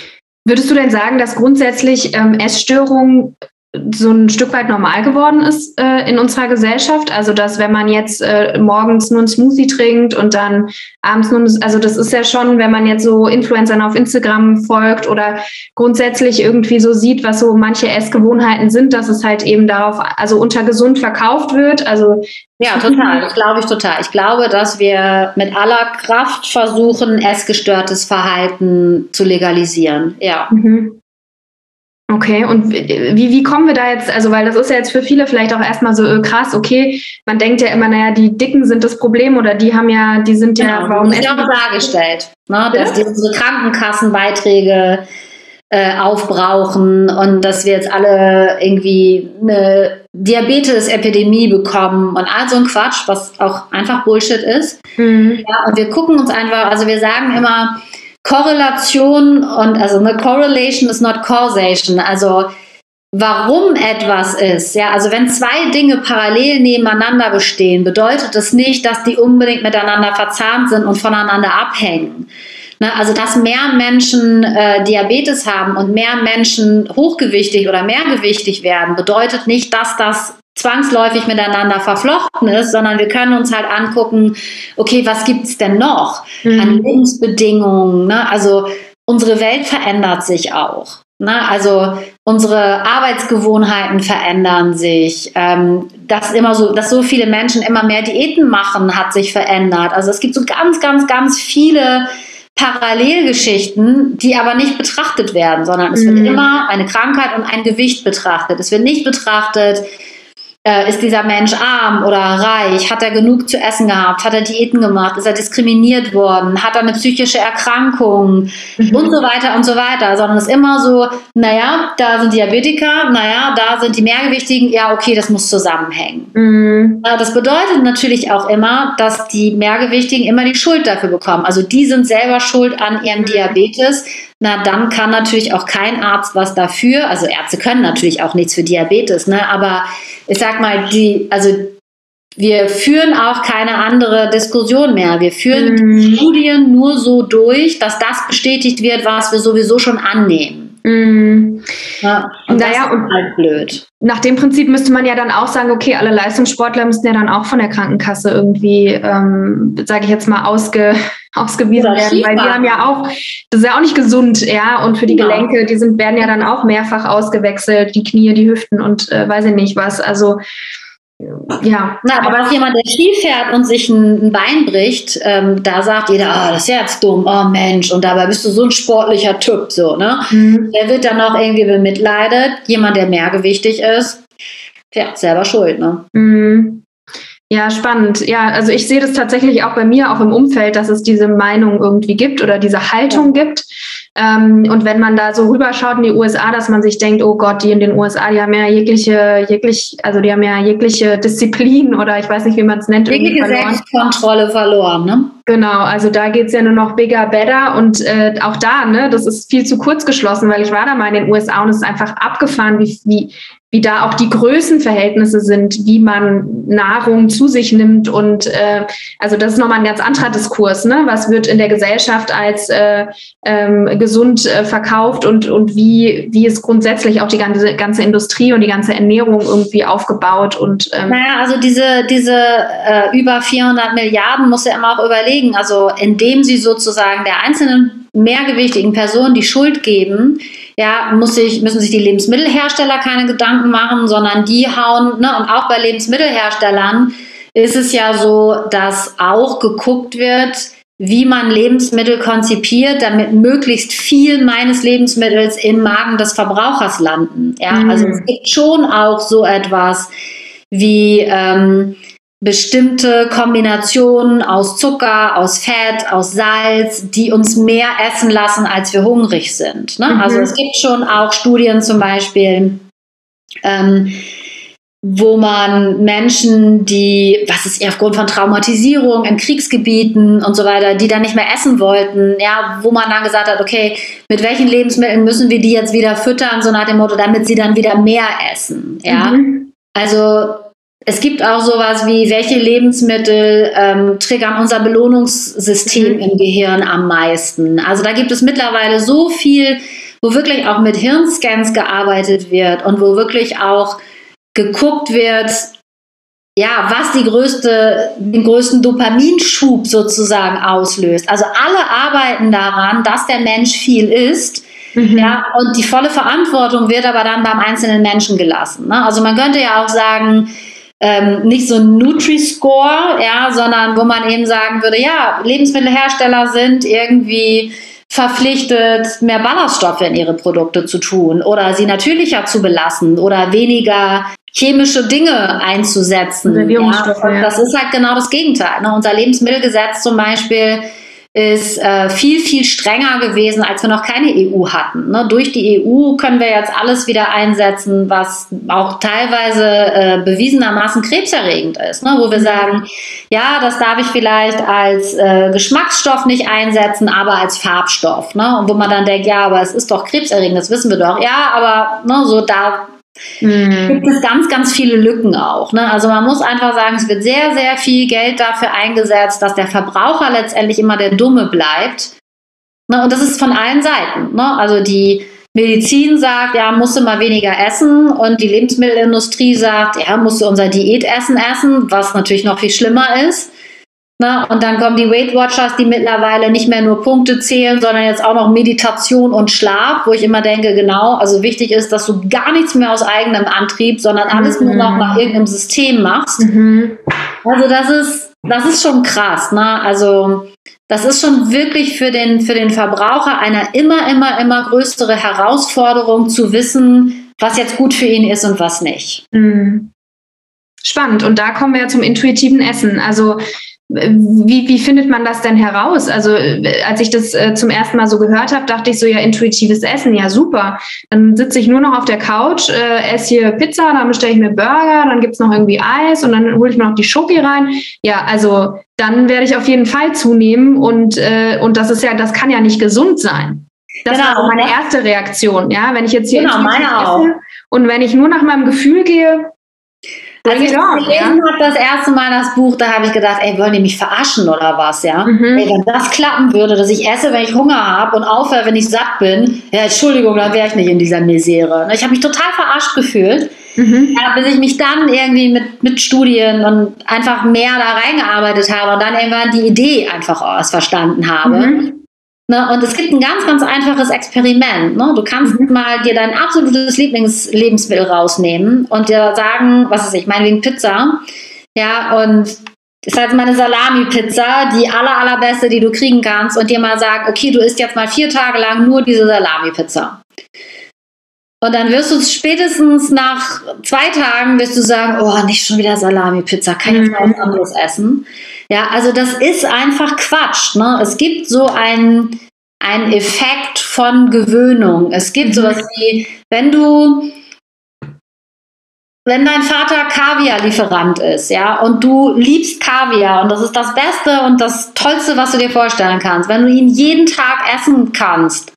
Würdest du denn sagen, dass grundsätzlich ähm, Essstörungen so ein Stück weit normal geworden ist äh, in unserer Gesellschaft. Also dass wenn man jetzt äh, morgens nur ein Smoothie trinkt und dann abends nur, also das ist ja schon, wenn man jetzt so Influencern auf Instagram folgt oder grundsätzlich irgendwie so sieht, was so manche Essgewohnheiten sind, dass es halt eben darauf, also unter gesund verkauft wird. Also ja, total. Das glaube ich total. Ich glaube, dass wir mit aller Kraft versuchen, essgestörtes Verhalten zu legalisieren. Ja. Mhm. Okay, und wie, wie kommen wir da jetzt, also weil das ist ja jetzt für viele vielleicht auch erstmal so äh, krass, okay, man denkt ja immer, naja, die Dicken sind das Problem oder die haben ja, die sind ja, genau, warum das ist ja auch dargestellt, ne, dass die, unsere Krankenkassenbeiträge äh, aufbrauchen und dass wir jetzt alle irgendwie eine Diabetes-Epidemie bekommen und all so ein Quatsch, was auch einfach Bullshit ist. Mhm. Ja, und wir gucken uns einfach, also wir sagen immer, Korrelation und also eine Correlation is not causation. Also warum etwas ist. Ja, also wenn zwei Dinge parallel nebeneinander bestehen, bedeutet das nicht, dass die unbedingt miteinander verzahnt sind und voneinander abhängen. Ne, also dass mehr Menschen äh, Diabetes haben und mehr Menschen hochgewichtig oder mehrgewichtig werden, bedeutet nicht, dass das zwangsläufig miteinander verflochten ist, sondern wir können uns halt angucken, okay, was gibt es denn noch mhm. an Lebensbedingungen? Ne? Also unsere Welt verändert sich auch. Ne? Also unsere Arbeitsgewohnheiten verändern sich. Ähm, dass immer so, dass so viele Menschen immer mehr Diäten machen, hat sich verändert. Also es gibt so ganz, ganz, ganz viele Parallelgeschichten, die aber nicht betrachtet werden, sondern es wird mhm. immer eine Krankheit und ein Gewicht betrachtet. Es wird nicht betrachtet, äh, ist dieser Mensch arm oder reich? Hat er genug zu essen gehabt? Hat er Diäten gemacht? Ist er diskriminiert worden? Hat er eine psychische Erkrankung? Mhm. Und so weiter und so weiter. Sondern es ist immer so, naja, da sind Diabetiker, naja, da sind die Mehrgewichtigen, ja, okay, das muss zusammenhängen. Mhm. Das bedeutet natürlich auch immer, dass die Mehrgewichtigen immer die Schuld dafür bekommen. Also die sind selber schuld an ihrem Diabetes na dann kann natürlich auch kein Arzt was dafür. Also Ärzte können natürlich auch nichts für Diabetes, ne? aber ich sag mal, die, also wir führen auch keine andere Diskussion mehr. Wir führen mhm. Studien nur so durch, dass das bestätigt wird, was wir sowieso schon annehmen. Mhm. Ja, und naja, das ist halt blöd. Nach dem Prinzip müsste man ja dann auch sagen, okay, alle Leistungssportler müssen ja dann auch von der Krankenkasse irgendwie, ähm, sage ich jetzt mal, ausge, ausgewiesen Oder werden, weil die haben ja auch, das ist ja auch nicht gesund, ja, und für die genau. Gelenke, die sind, werden ja dann auch mehrfach ausgewechselt, die Knie, die Hüften und äh, weiß ich nicht was. Also ja. Na, aber was jemand, der Ski fährt und sich ein, ein Bein bricht, ähm, da sagt jeder, oh, das ist ja jetzt dumm, oh Mensch, und dabei bist du so ein sportlicher Typ, so, ne? Mhm. Der wird dann auch irgendwie bemitleidet. Jemand, der mehrgewichtig ist, ja, selber schuld, ne? Mhm. Ja, spannend. Ja, also ich sehe das tatsächlich auch bei mir, auch im Umfeld, dass es diese Meinung irgendwie gibt oder diese Haltung ja. gibt. Ähm, und wenn man da so rüberschaut in die USA, dass man sich denkt, oh Gott, die in den USA, die haben ja jegliche, jeglich, also die haben ja jegliche Disziplin oder ich weiß nicht, wie man es nennt. Jegliche Selbstkontrolle verloren, ne? Genau, also da geht's ja nur noch bigger, better und äh, auch da, ne, das ist viel zu kurz geschlossen, weil ich war da mal in den USA und es ist einfach abgefahren, wie, wie, wie da auch die Größenverhältnisse sind, wie man Nahrung zu sich nimmt. Und äh, also das ist nochmal ein ganz anderer Diskurs. Ne? Was wird in der Gesellschaft als äh, ähm, gesund äh, verkauft und, und wie, wie ist grundsätzlich auch die ganze, ganze Industrie und die ganze Ernährung irgendwie aufgebaut? Und, ähm naja, also diese, diese äh, über 400 Milliarden muss ja immer auch überlegen. Also indem sie sozusagen der einzelnen mehrgewichtigen Person die Schuld geben, ja, muss sich, müssen sich die Lebensmittelhersteller keine Gedanken machen, sondern die hauen, ne, und auch bei Lebensmittelherstellern ist es ja so, dass auch geguckt wird, wie man Lebensmittel konzipiert, damit möglichst viel meines Lebensmittels im Magen des Verbrauchers landen. Ja, mhm. also es gibt schon auch so etwas wie ähm, bestimmte Kombinationen aus Zucker, aus Fett, aus Salz, die uns mehr essen lassen, als wir hungrig sind. Ne? Mhm. Also es gibt schon auch Studien zum Beispiel, ähm, wo man Menschen, die, was ist aufgrund von Traumatisierung in Kriegsgebieten und so weiter, die dann nicht mehr essen wollten, ja, wo man dann gesagt hat, okay, mit welchen Lebensmitteln müssen wir die jetzt wieder füttern, so nach dem Motto, damit sie dann wieder mehr essen, ja. Mhm. Also es gibt auch sowas wie, welche Lebensmittel ähm, triggern unser Belohnungssystem mhm. im Gehirn am meisten. Also da gibt es mittlerweile so viel, wo wirklich auch mit Hirnscans gearbeitet wird und wo wirklich auch geguckt wird, ja, was die größte, den größten Dopaminschub sozusagen auslöst. Also alle arbeiten daran, dass der Mensch viel isst. Mhm. Ja, und die volle Verantwortung wird aber dann beim einzelnen Menschen gelassen. Ne? Also man könnte ja auch sagen, ähm, nicht so ein Nutri-Score, ja, sondern wo man eben sagen würde, ja, Lebensmittelhersteller sind irgendwie verpflichtet, mehr Ballaststoffe in ihre Produkte zu tun oder sie natürlicher zu belassen oder weniger chemische Dinge einzusetzen. Ja, das ist halt genau das Gegenteil. Ne? Unser Lebensmittelgesetz zum Beispiel ist äh, viel, viel strenger gewesen, als wir noch keine EU hatten. Ne? Durch die EU können wir jetzt alles wieder einsetzen, was auch teilweise äh, bewiesenermaßen krebserregend ist. Ne? Wo wir mhm. sagen, ja, das darf ich vielleicht als äh, Geschmacksstoff nicht einsetzen, aber als Farbstoff. Ne? Und wo man dann denkt, ja, aber es ist doch krebserregend, das wissen wir doch. Ja, aber ne, so da Mhm. Gibt es ganz, ganz viele Lücken auch. Ne? Also man muss einfach sagen, es wird sehr, sehr viel Geld dafür eingesetzt, dass der Verbraucher letztendlich immer der Dumme bleibt. Ne? Und das ist von allen Seiten. Ne? Also die Medizin sagt, ja, musst du mal weniger essen und die Lebensmittelindustrie sagt, ja, musst du unser Diätessen essen, was natürlich noch viel schlimmer ist. Ne? Und dann kommen die Weight Watchers, die mittlerweile nicht mehr nur Punkte zählen, sondern jetzt auch noch Meditation und Schlaf, wo ich immer denke, genau, also wichtig ist, dass du gar nichts mehr aus eigenem Antrieb, sondern alles mhm. nur noch nach irgendeinem System machst. Mhm. Also das ist, das ist schon krass. Ne? Also das ist schon wirklich für den, für den Verbraucher eine immer, immer, immer größere Herausforderung zu wissen, was jetzt gut für ihn ist und was nicht. Mhm. Spannend. Und da kommen wir zum intuitiven Essen. Also wie, wie findet man das denn heraus? Also als ich das äh, zum ersten Mal so gehört habe, dachte ich so, ja, intuitives Essen, ja super. Dann sitze ich nur noch auf der Couch, äh, esse hier Pizza, dann bestelle ich mir Burger, dann gibt's noch irgendwie Eis und dann hole ich mir noch die Schoki rein. Ja, also dann werde ich auf jeden Fall zunehmen und, äh, und das ist ja, das kann ja nicht gesund sein. Das genau. war meine erste Reaktion, ja, wenn ich jetzt hier genau, meine auch. und wenn ich nur nach meinem Gefühl gehe, als ich das gelesen ja. habe, das erste Mal das Buch, da habe ich gedacht, ey, wollen die mich verarschen oder was, ja? Mhm. Ey, wenn das klappen würde, dass ich esse, wenn ich Hunger habe und aufhöre, wenn ich satt bin, ja, Entschuldigung, dann wäre ich nicht in dieser Misere. Ich habe mich total verarscht gefühlt, mhm. ja, bis ich mich dann irgendwie mit, mit Studien und einfach mehr da reingearbeitet habe und dann irgendwann die Idee einfach erst verstanden habe. Mhm. Ne, und es gibt ein ganz, ganz einfaches Experiment. Ne? Du kannst mhm. mal dir dein absolutes Lieblingslebensmittel rausnehmen und dir sagen, was ist ich, meinetwegen Pizza. Ja, und das ist halt meine Salami-Pizza, die aller, allerbeste, die du kriegen kannst, und dir mal sagen, okay, du isst jetzt mal vier Tage lang nur diese Salami-Pizza. Und dann wirst du spätestens nach zwei Tagen wirst du sagen, oh, nicht schon wieder Salami-Pizza, kann ich jetzt mal was anderes essen. Ja, also das ist einfach Quatsch. Ne? Es gibt so einen, einen Effekt von Gewöhnung. Es gibt mhm. sowas wie, wenn du wenn dein Vater Kaviar-Lieferant ist, ja, und du liebst Kaviar und das ist das Beste und das Tollste, was du dir vorstellen kannst, wenn du ihn jeden Tag essen kannst,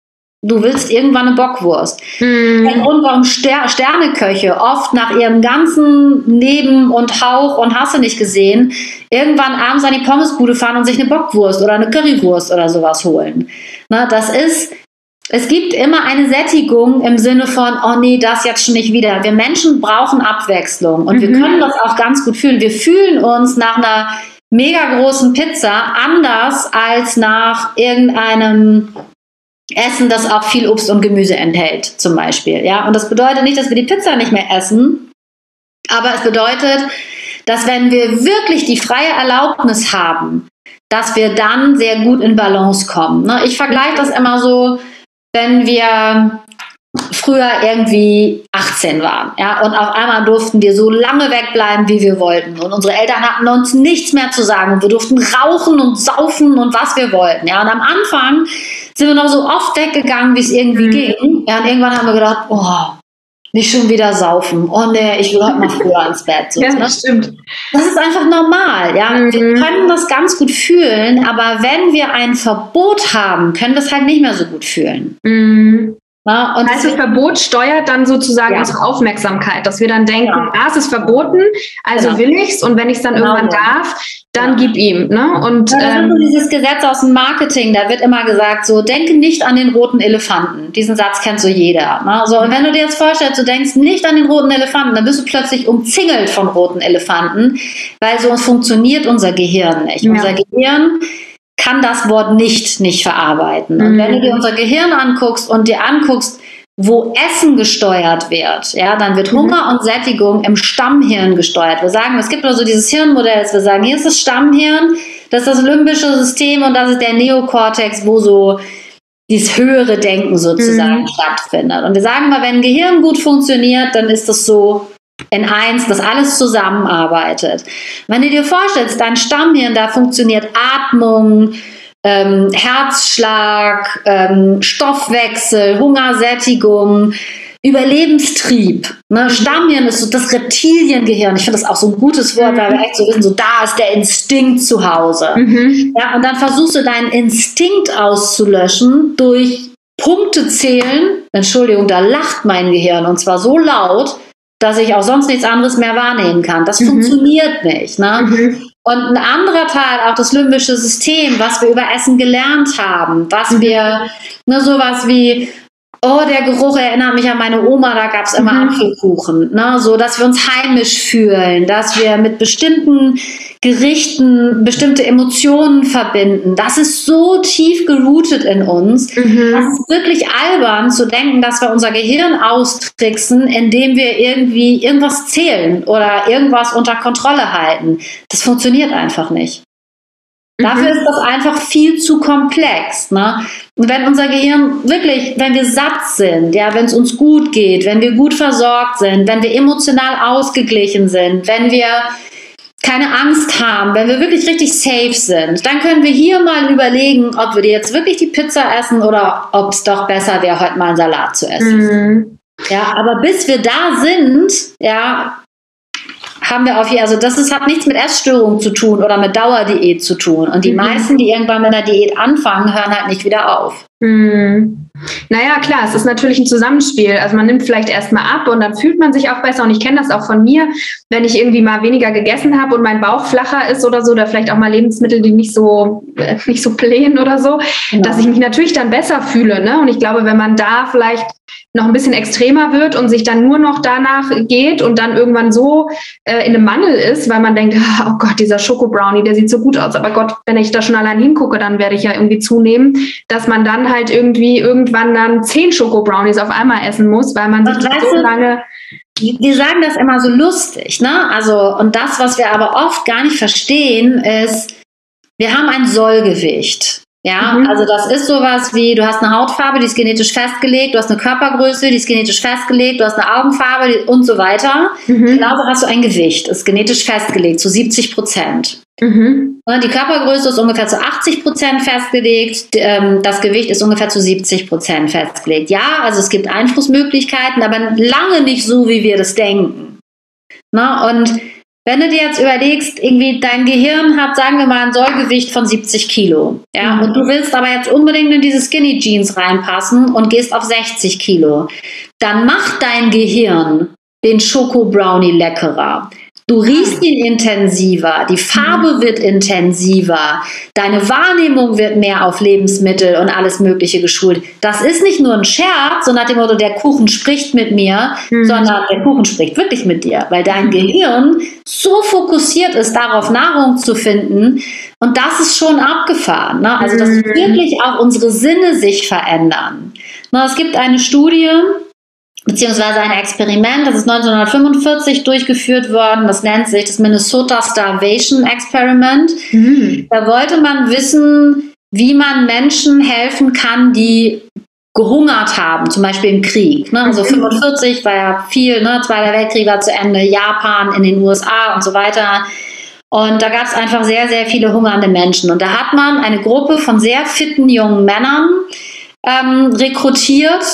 Du willst irgendwann eine Bockwurst. Mhm. Der Grund, warum Ster Sterneköche oft nach ihrem ganzen Neben und Hauch und Hasse nicht gesehen, irgendwann abends an die Pommesbude fahren und sich eine Bockwurst oder eine Currywurst oder sowas holen. Na, das ist, es gibt immer eine Sättigung im Sinne von, oh nee, das jetzt schon nicht wieder. Wir Menschen brauchen Abwechslung und mhm. wir können das auch ganz gut fühlen. Wir fühlen uns nach einer mega großen Pizza anders als nach irgendeinem Essen, das auch viel Obst und Gemüse enthält, zum Beispiel. Ja, und das bedeutet nicht, dass wir die Pizza nicht mehr essen, aber es bedeutet, dass wenn wir wirklich die freie Erlaubnis haben, dass wir dann sehr gut in Balance kommen. Ne? Ich vergleiche das immer so, wenn wir früher irgendwie 18 waren, ja, und auf einmal durften wir so lange wegbleiben, wie wir wollten. Und unsere Eltern hatten uns nichts mehr zu sagen und wir durften rauchen und saufen und was wir wollten, ja. Und am Anfang sind wir noch so oft weggegangen, wie es irgendwie mhm. ging. Ja, und irgendwann haben wir gedacht, oh, nicht schon wieder saufen. Oh nee, ich will heute mal früher ins Bett. So, ja, das ne? stimmt. Das ist einfach normal. Ja? Mhm. Wir können das ganz gut fühlen, aber wenn wir ein Verbot haben, können wir es halt nicht mehr so gut fühlen. Mhm. Ja, und heißt, das Verbot steuert dann sozusagen ja. unsere Aufmerksamkeit, dass wir dann denken, ja. ah, es ist verboten, also genau. will ich's und wenn ich es dann genau. irgendwann darf, dann gib ihm. Ne? Und, ja, das ähm, ist so dieses Gesetz aus dem Marketing, da wird immer gesagt, so denke nicht an den roten Elefanten. Diesen Satz kennt so jeder. Ne? So, und wenn du dir jetzt vorstellst, du denkst nicht an den roten Elefanten, dann bist du plötzlich umzingelt von roten Elefanten, weil so funktioniert unser Gehirn nicht. Unser Gehirn kann das Wort nicht nicht verarbeiten. Und wenn du dir mhm. unser Gehirn anguckst und dir anguckst, wo Essen gesteuert wird, ja, dann wird mhm. Hunger und Sättigung im Stammhirn gesteuert. Wir sagen, es gibt also dieses Hirnmodell, dass wir sagen, hier ist das Stammhirn, das ist das limbische System und das ist der Neokortex, wo so dieses höhere Denken sozusagen mhm. stattfindet. Und wir sagen mal, wenn ein Gehirn gut funktioniert, dann ist das so in eins, dass alles zusammenarbeitet. Wenn du dir vorstellst, dein Stammhirn, da funktioniert Atmung, ähm, Herzschlag, ähm, Stoffwechsel, Hungersättigung, Überlebenstrieb. Ne? Stammhirn ist so das Reptiliengehirn. Ich finde das auch so ein gutes Wort, mhm. weil wir echt so wissen, so da ist der Instinkt zu Hause. Mhm. Ja, und dann versuchst du deinen Instinkt auszulöschen durch Punkte zählen. Entschuldigung, da lacht mein Gehirn und zwar so laut, dass ich auch sonst nichts anderes mehr wahrnehmen kann. Das mhm. funktioniert nicht. Ne? Mhm. Und ein anderer Teil, auch das limbische System, was wir über Essen gelernt haben, was mhm. wir, ne, sowas wie, Oh, der Geruch erinnert mich an meine Oma, da gab es immer mhm. Apfelkuchen. Ne? So, dass wir uns heimisch fühlen, dass wir mit bestimmten Gerichten bestimmte Emotionen verbinden. Das ist so tief geroutet in uns. Mhm. Das ist wirklich albern zu denken, dass wir unser Gehirn austricksen, indem wir irgendwie irgendwas zählen oder irgendwas unter Kontrolle halten. Das funktioniert einfach nicht. Dafür mhm. ist das einfach viel zu komplex. Ne? Und wenn unser Gehirn wirklich, wenn wir satt sind, ja, wenn es uns gut geht, wenn wir gut versorgt sind, wenn wir emotional ausgeglichen sind, wenn wir keine Angst haben, wenn wir wirklich richtig safe sind, dann können wir hier mal überlegen, ob wir jetzt wirklich die Pizza essen oder ob es doch besser wäre, heute mal einen Salat zu essen. Mhm. Ja, aber bis wir da sind, ja, haben wir auf hier, also das ist, hat nichts mit Essstörung zu tun oder mit Dauerdiät zu tun. Und die mhm. meisten, die irgendwann mit einer Diät anfangen, hören halt nicht wieder auf. Mhm. Naja, klar, es ist natürlich ein Zusammenspiel. Also man nimmt vielleicht erstmal ab und dann fühlt man sich auch besser. Und ich kenne das auch von mir, wenn ich irgendwie mal weniger gegessen habe und mein Bauch flacher ist oder so, oder vielleicht auch mal Lebensmittel, die nicht so, äh, nicht so plänen oder so, genau. dass ich mich natürlich dann besser fühle. Ne? Und ich glaube, wenn man da vielleicht noch ein bisschen extremer wird und sich dann nur noch danach geht und dann irgendwann so äh, in einem Mangel ist, weil man denkt, oh Gott, dieser Schoko-Brownie, der sieht so gut aus. Aber Gott, wenn ich da schon allein hingucke, dann werde ich ja irgendwie zunehmen, dass man dann halt irgendwie irgendwann dann zehn Schoko-Brownies auf einmal essen muss, weil man sich so lange wir sagen das immer so lustig, ne? Also, und das, was wir aber oft gar nicht verstehen, ist, wir haben ein Sollgewicht. Ja, mhm. also das ist sowas wie, du hast eine Hautfarbe, die ist genetisch festgelegt, du hast eine Körpergröße, die ist genetisch festgelegt, du hast eine Augenfarbe und so weiter. Mhm. Genauso hast du ein Gewicht, ist genetisch festgelegt, zu 70 Prozent. Mhm. Die Körpergröße ist ungefähr zu 80 Prozent festgelegt, ähm, das Gewicht ist ungefähr zu 70 Prozent festgelegt. Ja, also es gibt Einflussmöglichkeiten, aber lange nicht so, wie wir das denken. Und wenn du dir jetzt überlegst, irgendwie dein Gehirn hat, sagen wir mal, ein Sollgewicht von 70 Kilo, ja, mhm. und du willst aber jetzt unbedingt in diese Skinny Jeans reinpassen und gehst auf 60 Kilo, dann macht dein Gehirn den Schoko Brownie leckerer. Du riechst ihn intensiver, die Farbe mhm. wird intensiver, deine Wahrnehmung wird mehr auf Lebensmittel und alles Mögliche geschult. Das ist nicht nur ein Scherz, so nach dem Motto, der Kuchen spricht mit mir, mhm. sondern der Kuchen spricht wirklich mit dir, weil dein mhm. Gehirn so fokussiert ist, darauf Nahrung zu finden. Und das ist schon abgefahren. Ne? Also, dass mhm. wirklich auch unsere Sinne sich verändern. Na, es gibt eine Studie, beziehungsweise ein Experiment, das ist 1945 durchgeführt worden, das nennt sich das Minnesota Starvation Experiment. Mhm. Da wollte man wissen, wie man Menschen helfen kann, die gehungert haben, zum Beispiel im Krieg. Ne? Also 45 mhm. war ja viel, ne? Zweiter Weltkrieg war zu Ende, Japan in den USA und so weiter. Und da gab es einfach sehr, sehr viele hungernde Menschen. Und da hat man eine Gruppe von sehr fitten jungen Männern ähm, rekrutiert,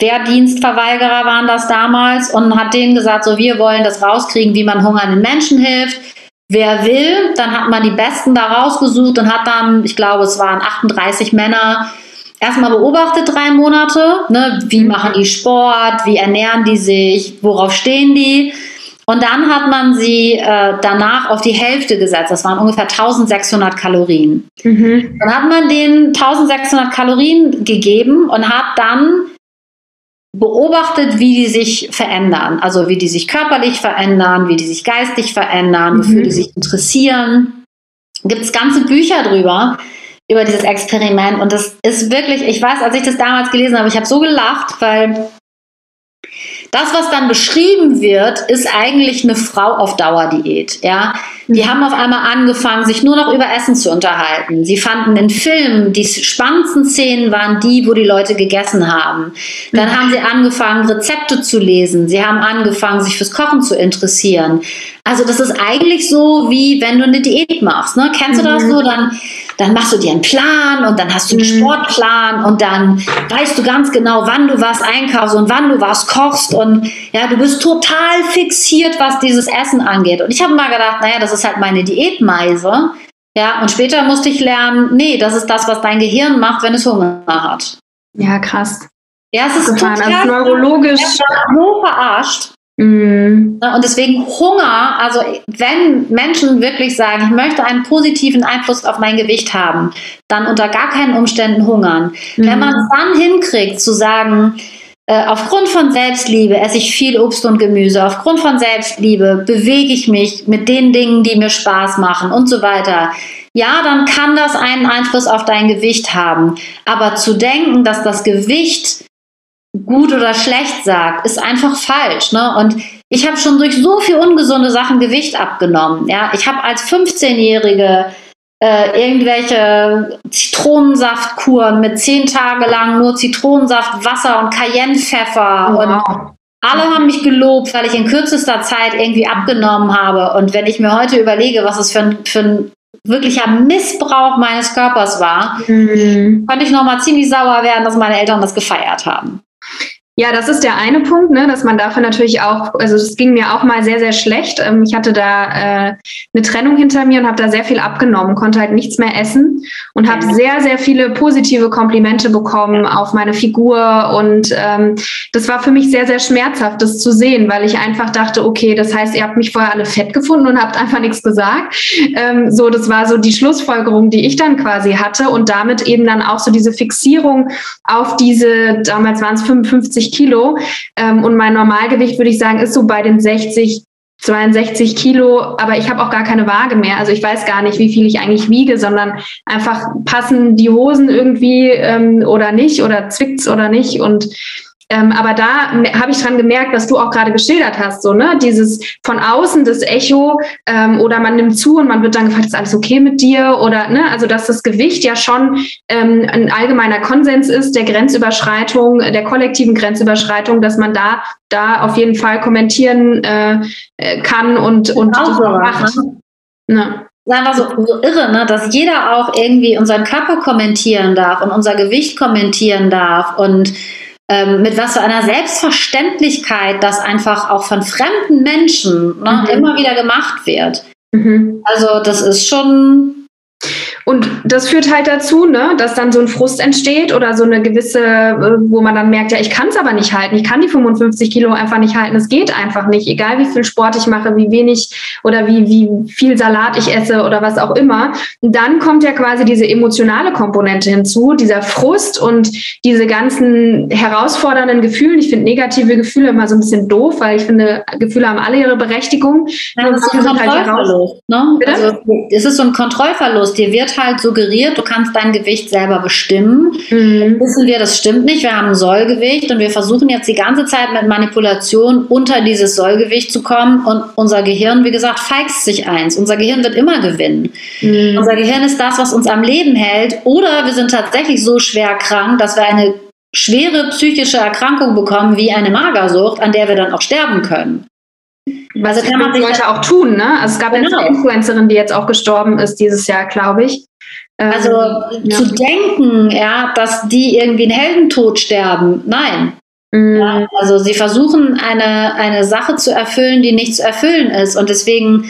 Wehrdienstverweigerer waren das damals und hat denen gesagt, so wir wollen das rauskriegen, wie man hungernden Menschen hilft. Wer will, dann hat man die Besten da rausgesucht und hat dann, ich glaube, es waren 38 Männer, erstmal beobachtet drei Monate. Ne, wie machen die Sport, wie ernähren die sich, worauf stehen die? Und dann hat man sie äh, danach auf die Hälfte gesetzt. Das waren ungefähr 1600 Kalorien. Mhm. Dann hat man denen 1600 Kalorien gegeben und hat dann beobachtet, wie die sich verändern, also wie die sich körperlich verändern, wie die sich geistig verändern, wofür mhm. die sich interessieren. Gibt es ganze Bücher drüber, über dieses Experiment. Und das ist wirklich, ich weiß, als ich das damals gelesen habe, ich habe so gelacht, weil das, was dann beschrieben wird, ist eigentlich eine Frau auf Dauerdiät. Ja? Die mhm. haben auf einmal angefangen, sich nur noch über Essen zu unterhalten. Sie fanden in Filmen, die spannendsten Szenen waren die, wo die Leute gegessen haben. Dann mhm. haben sie angefangen, Rezepte zu lesen. Sie haben angefangen, sich fürs Kochen zu interessieren. Also das ist eigentlich so, wie wenn du eine Diät machst. Ne? Kennst du das mhm. so? Dann dann machst du dir einen Plan und dann hast du einen mhm. Sportplan und dann weißt du ganz genau, wann du was einkaufst und wann du was kochst und ja, du bist total fixiert, was dieses Essen angeht. Und ich habe mal gedacht, naja, das ist halt meine Diätmeise. Ja, und später musste ich lernen, nee, das ist das, was dein Gehirn macht, wenn es Hunger hat. Ja, krass. Ja, es ist total also neurologisch so verarscht. Mm. Und deswegen Hunger, also wenn Menschen wirklich sagen, ich möchte einen positiven Einfluss auf mein Gewicht haben, dann unter gar keinen Umständen hungern. Mm. Wenn man es dann hinkriegt zu sagen, äh, aufgrund von Selbstliebe esse ich viel Obst und Gemüse, aufgrund von Selbstliebe bewege ich mich mit den Dingen, die mir Spaß machen und so weiter. Ja, dann kann das einen Einfluss auf dein Gewicht haben. Aber zu denken, dass das Gewicht gut oder schlecht sagt, ist einfach falsch. Ne? Und ich habe schon durch so viel ungesunde Sachen Gewicht abgenommen. Ja? Ich habe als 15-Jährige äh, irgendwelche Zitronensaftkuren mit zehn Tage lang nur Zitronensaft, Wasser und Cayennepfeffer wow. und alle haben mich gelobt, weil ich in kürzester Zeit irgendwie abgenommen habe. Und wenn ich mir heute überlege, was es für ein, für ein wirklicher Missbrauch meines Körpers war, mhm. konnte ich nochmal ziemlich sauer werden, dass meine Eltern das gefeiert haben. Ja, das ist der eine Punkt, ne, dass man dafür natürlich auch, also es ging mir auch mal sehr, sehr schlecht. Ähm, ich hatte da äh, eine Trennung hinter mir und habe da sehr viel abgenommen, konnte halt nichts mehr essen und habe sehr, sehr viele positive Komplimente bekommen auf meine Figur. Und ähm, das war für mich sehr, sehr schmerzhaft, das zu sehen, weil ich einfach dachte, okay, das heißt, ihr habt mich vorher alle fett gefunden und habt einfach nichts gesagt. Ähm, so, das war so die Schlussfolgerung, die ich dann quasi hatte und damit eben dann auch so diese Fixierung auf diese, damals waren es 55 Kilo. Ähm, und mein Normalgewicht, würde ich sagen, ist so bei den 60, 62 Kilo, aber ich habe auch gar keine Waage mehr. Also ich weiß gar nicht, wie viel ich eigentlich wiege, sondern einfach passen die Hosen irgendwie ähm, oder nicht oder zwickt's oder nicht. Und ähm, aber da habe ich dran gemerkt, was du auch gerade geschildert hast, so, ne, dieses von außen das Echo ähm, oder man nimmt zu und man wird dann gefragt, ist alles okay mit dir oder, ne, also dass das Gewicht ja schon ähm, ein allgemeiner Konsens ist der Grenzüberschreitung, der kollektiven Grenzüberschreitung, dass man da, da auf jeden Fall kommentieren äh, äh kann und, und macht. Ne? ist einfach so, so irre, ne? dass jeder auch irgendwie unseren Körper kommentieren darf und unser Gewicht kommentieren darf und ähm, mit was für einer Selbstverständlichkeit das einfach auch von fremden Menschen ne, mhm. immer wieder gemacht wird. Mhm. Also das ist schon und das führt halt dazu, ne, dass dann so ein Frust entsteht oder so eine gewisse, äh, wo man dann merkt, ja, ich kann es aber nicht halten, ich kann die 55 Kilo einfach nicht halten, es geht einfach nicht, egal wie viel Sport ich mache, wie wenig oder wie, wie viel Salat ich esse oder was auch immer. Und dann kommt ja quasi diese emotionale Komponente hinzu, dieser Frust und diese ganzen herausfordernden Gefühle. Ich finde negative Gefühle immer so ein bisschen doof, weil ich finde, Gefühle haben alle ihre Berechtigung. Ja, das ist ein halt Kontrollverlust. Halt ne? Also, es ist so ein Kontrollverlust. Dir wird halt suggeriert, du kannst dein Gewicht selber bestimmen. Mhm. Wissen wir, das stimmt nicht. Wir haben ein Sollgewicht und wir versuchen jetzt die ganze Zeit mit Manipulation unter dieses Sollgewicht zu kommen. Und unser Gehirn, wie gesagt, feigst sich eins. Unser Gehirn wird immer gewinnen. Mhm. Unser Gehirn ist das, was uns am Leben hält. Oder wir sind tatsächlich so schwer krank, dass wir eine schwere psychische Erkrankung bekommen, wie eine Magersucht, an der wir dann auch sterben können. Was also kann man sich Leute auch tun, ne? Also es gab genau. eine Influencerin, die jetzt auch gestorben ist dieses Jahr, glaube ich. Also ähm, zu ja. denken, ja, dass die irgendwie einen Heldentod sterben, nein. Mhm. Ja, also sie versuchen eine, eine Sache zu erfüllen, die nicht zu erfüllen ist. Und deswegen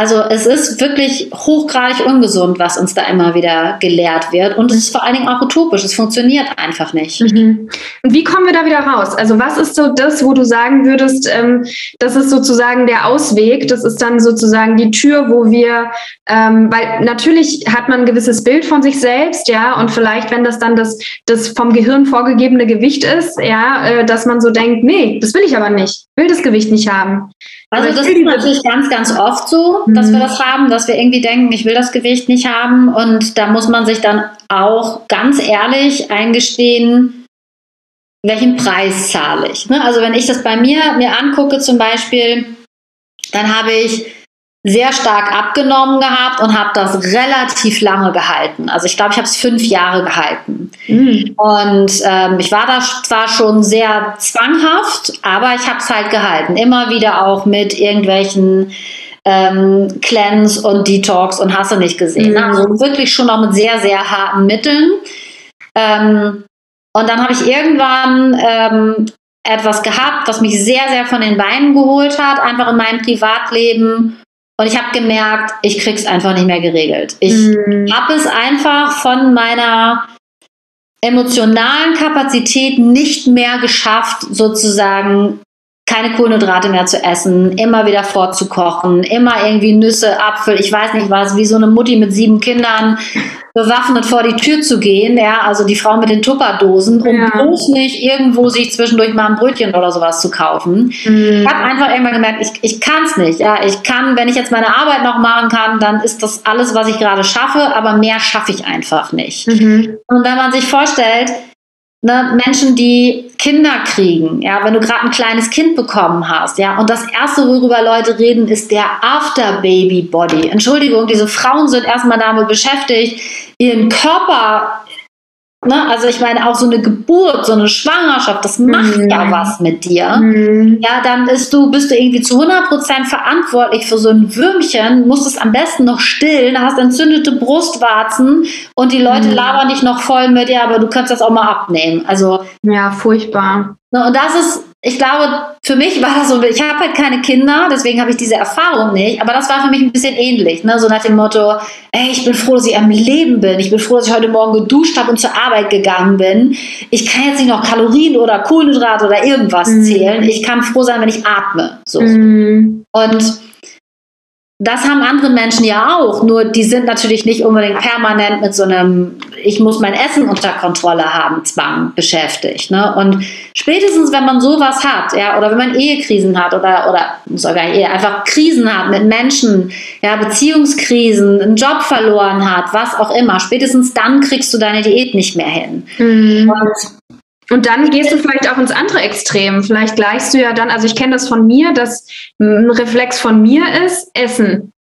also es ist wirklich hochgradig ungesund, was uns da immer wieder gelehrt wird. Und es ist vor allen Dingen auch utopisch. Es funktioniert einfach nicht. Mhm. Und wie kommen wir da wieder raus? Also was ist so das, wo du sagen würdest, ähm, das ist sozusagen der Ausweg, das ist dann sozusagen die Tür, wo wir, ähm, weil natürlich hat man ein gewisses Bild von sich selbst, ja, und vielleicht, wenn das dann das, das vom Gehirn vorgegebene Gewicht ist, ja, äh, dass man so denkt, nee, das will ich aber nicht, will das Gewicht nicht haben. Also das ist natürlich ganz, ganz oft so, dass mhm. wir das haben, dass wir irgendwie denken, ich will das Gewicht nicht haben. Und da muss man sich dann auch ganz ehrlich eingestehen, welchen Preis zahle ich. Ne? Also wenn ich das bei mir mir angucke zum Beispiel, dann habe ich sehr stark abgenommen gehabt und habe das relativ lange gehalten. Also ich glaube, ich habe es fünf Jahre gehalten. Mhm. Und ähm, ich war da zwar schon sehr zwanghaft, aber ich habe es halt gehalten. Immer wieder auch mit irgendwelchen ähm, Cleanse und Detox und hast du nicht gesehen. Mhm. Also wirklich schon auch mit sehr, sehr harten Mitteln. Ähm, und dann habe ich irgendwann ähm, etwas gehabt, was mich sehr, sehr von den Beinen geholt hat, einfach in meinem Privatleben. Und ich habe gemerkt, ich krieg's einfach nicht mehr geregelt. Ich mhm. habe es einfach von meiner emotionalen Kapazität nicht mehr geschafft, sozusagen keine Kohlenhydrate mehr zu essen, immer wieder vorzukochen, immer irgendwie Nüsse, Apfel, ich weiß nicht was, wie so eine Mutti mit sieben Kindern bewaffnet vor die Tür zu gehen, ja, also die Frau mit den Tupperdosen, um ja. bloß nicht irgendwo sich zwischendurch mal ein Brötchen oder sowas zu kaufen. Mhm. Ich habe einfach irgendwann gemerkt, ich, ich kann es nicht. Ja, ich kann, wenn ich jetzt meine Arbeit noch machen kann, dann ist das alles, was ich gerade schaffe, aber mehr schaffe ich einfach nicht. Mhm. Und wenn man sich vorstellt, Ne, Menschen, die Kinder kriegen, ja, wenn du gerade ein kleines Kind bekommen hast, ja, und das erste, worüber Leute reden, ist der After-Baby-Body. Entschuldigung, diese Frauen sind erstmal damit beschäftigt, ihren Körper Ne? Also ich meine, auch so eine Geburt, so eine Schwangerschaft, das macht mhm. ja was mit dir. Mhm. Ja, dann bist du, bist du irgendwie zu 100% verantwortlich für so ein Würmchen, musst es am besten noch stillen, hast entzündete Brustwarzen und die Leute mhm. labern dich noch voll mit, ja, aber du kannst das auch mal abnehmen. Also Ja, furchtbar. Ne, und das ist ich glaube, für mich war das so, ich habe halt keine Kinder, deswegen habe ich diese Erfahrung nicht, aber das war für mich ein bisschen ähnlich, ne? so nach dem Motto, ey, ich bin froh, dass ich am Leben bin, ich bin froh, dass ich heute Morgen geduscht habe und zur Arbeit gegangen bin. Ich kann jetzt nicht noch Kalorien oder Kohlenhydrate oder irgendwas mhm. zählen, ich kann froh sein, wenn ich atme. So. Mhm. Und das haben andere Menschen ja auch, nur die sind natürlich nicht unbedingt permanent mit so einem Ich muss mein Essen unter Kontrolle haben Zwang beschäftigt. Ne? Und spätestens, wenn man sowas hat, ja, oder wenn man Ehekrisen hat oder, oder sogar Ehe, einfach Krisen hat mit Menschen, ja, Beziehungskrisen, einen Job verloren hat, was auch immer, spätestens dann kriegst du deine Diät nicht mehr hin. Mhm. Und und dann gehst du vielleicht auch ins andere Extrem. Vielleicht gleichst du ja dann, also ich kenne das von mir, dass ein Reflex von mir ist, Essen.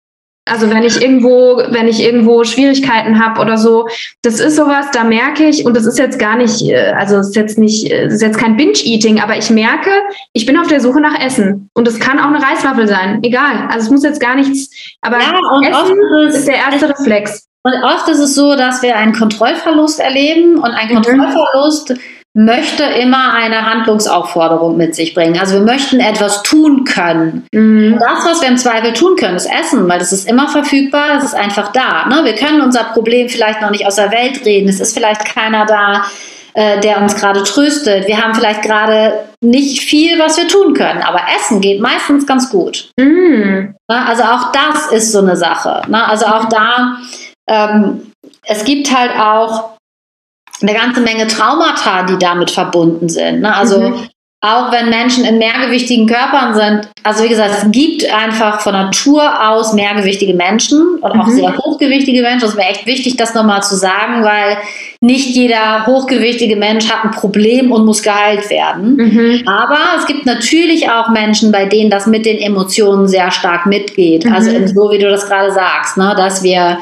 Also wenn ich irgendwo, wenn ich irgendwo Schwierigkeiten habe oder so, das ist sowas, da merke ich, und das ist jetzt gar nicht, äh, also es ist jetzt nicht, es ist jetzt kein Binge-Eating, aber ich merke, ich bin auf der Suche nach Essen. Und es kann auch eine Reiswaffel sein, egal. Also es muss jetzt gar nichts, aber ja, Essen ist, ist der erste Reflex. Und oft ist es so, dass wir einen Kontrollverlust erleben und ein mhm. Möchte immer eine Handlungsaufforderung mit sich bringen. Also wir möchten etwas tun können. Mhm. Das, was wir im Zweifel tun können, ist Essen, weil das ist immer verfügbar, es ist einfach da. Ne? Wir können unser Problem vielleicht noch nicht aus der Welt reden. Es ist vielleicht keiner da, äh, der uns gerade tröstet. Wir haben vielleicht gerade nicht viel, was wir tun können, aber Essen geht meistens ganz gut. Mhm. Ne? Also auch das ist so eine Sache. Ne? Also auch da, ähm, es gibt halt auch eine ganze Menge Traumata, die damit verbunden sind. Ne? Also mhm. auch wenn Menschen in mehrgewichtigen Körpern sind, also wie gesagt, es gibt einfach von Natur aus mehrgewichtige Menschen und auch mhm. sehr hochgewichtige Menschen. Das mir echt wichtig, das nochmal zu sagen, weil nicht jeder hochgewichtige Mensch hat ein Problem und muss geheilt werden. Mhm. Aber es gibt natürlich auch Menschen, bei denen das mit den Emotionen sehr stark mitgeht. Also mhm. so wie du das gerade sagst, ne? dass wir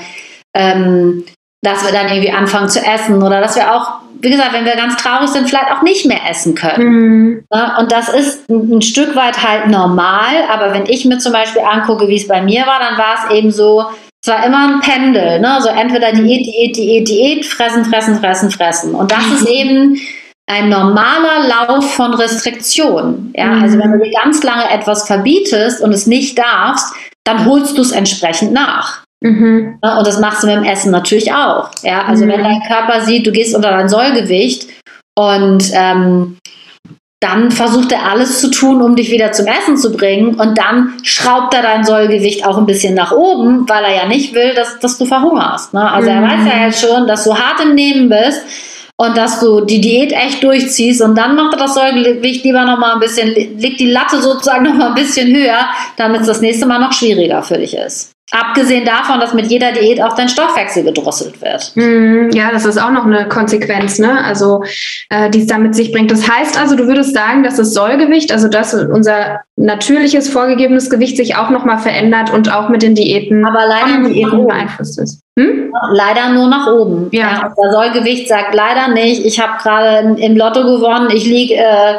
ähm, dass wir dann irgendwie anfangen zu essen oder dass wir auch, wie gesagt, wenn wir ganz traurig sind, vielleicht auch nicht mehr essen können. Mhm. Und das ist ein, Stück weit halt normal, aber wenn ich mir zum Beispiel angucke, wie es bei mir war, dann war es eben so, es war immer ein Pendel, ne? so entweder Diät, Diät, Diät, Diät, fressen, fressen, fressen, fressen. Und das ist eben ein normaler Lauf von Restriktionen. Ja? Mhm. Also wenn du dir ganz lange etwas verbietest und es nicht darfst, dann holst du es entsprechend nach. Mhm. Und das machst du mit dem Essen natürlich auch. Ja? Also mhm. wenn dein Körper sieht, du gehst unter dein Sollgewicht und ähm, dann versucht er alles zu tun, um dich wieder zum Essen zu bringen und dann schraubt er dein Sollgewicht auch ein bisschen nach oben, weil er ja nicht will, dass, dass du verhungerst. Ne? Also mhm. er weiß ja jetzt schon, dass du hart im Nehmen bist und dass du die Diät echt durchziehst und dann macht er das Sollgewicht lieber noch mal ein bisschen, legt die Latte sozusagen noch mal ein bisschen höher, damit es das nächste Mal noch schwieriger für dich ist. Abgesehen davon, dass mit jeder Diät auch dein Stoffwechsel gedrosselt wird. Mm, ja, das ist auch noch eine Konsequenz, ne? Also äh, die es da mit sich bringt. Das heißt also, du würdest sagen, dass das Sollgewicht, also dass unser natürliches vorgegebenes Gewicht sich auch nochmal verändert und auch mit den Diäten, Aber leider nur Diäten beeinflusst ist. Hm? Leider nur nach oben. Ja. ja unser Sollgewicht sagt leider nicht, ich habe gerade im Lotto gewonnen, ich liege äh,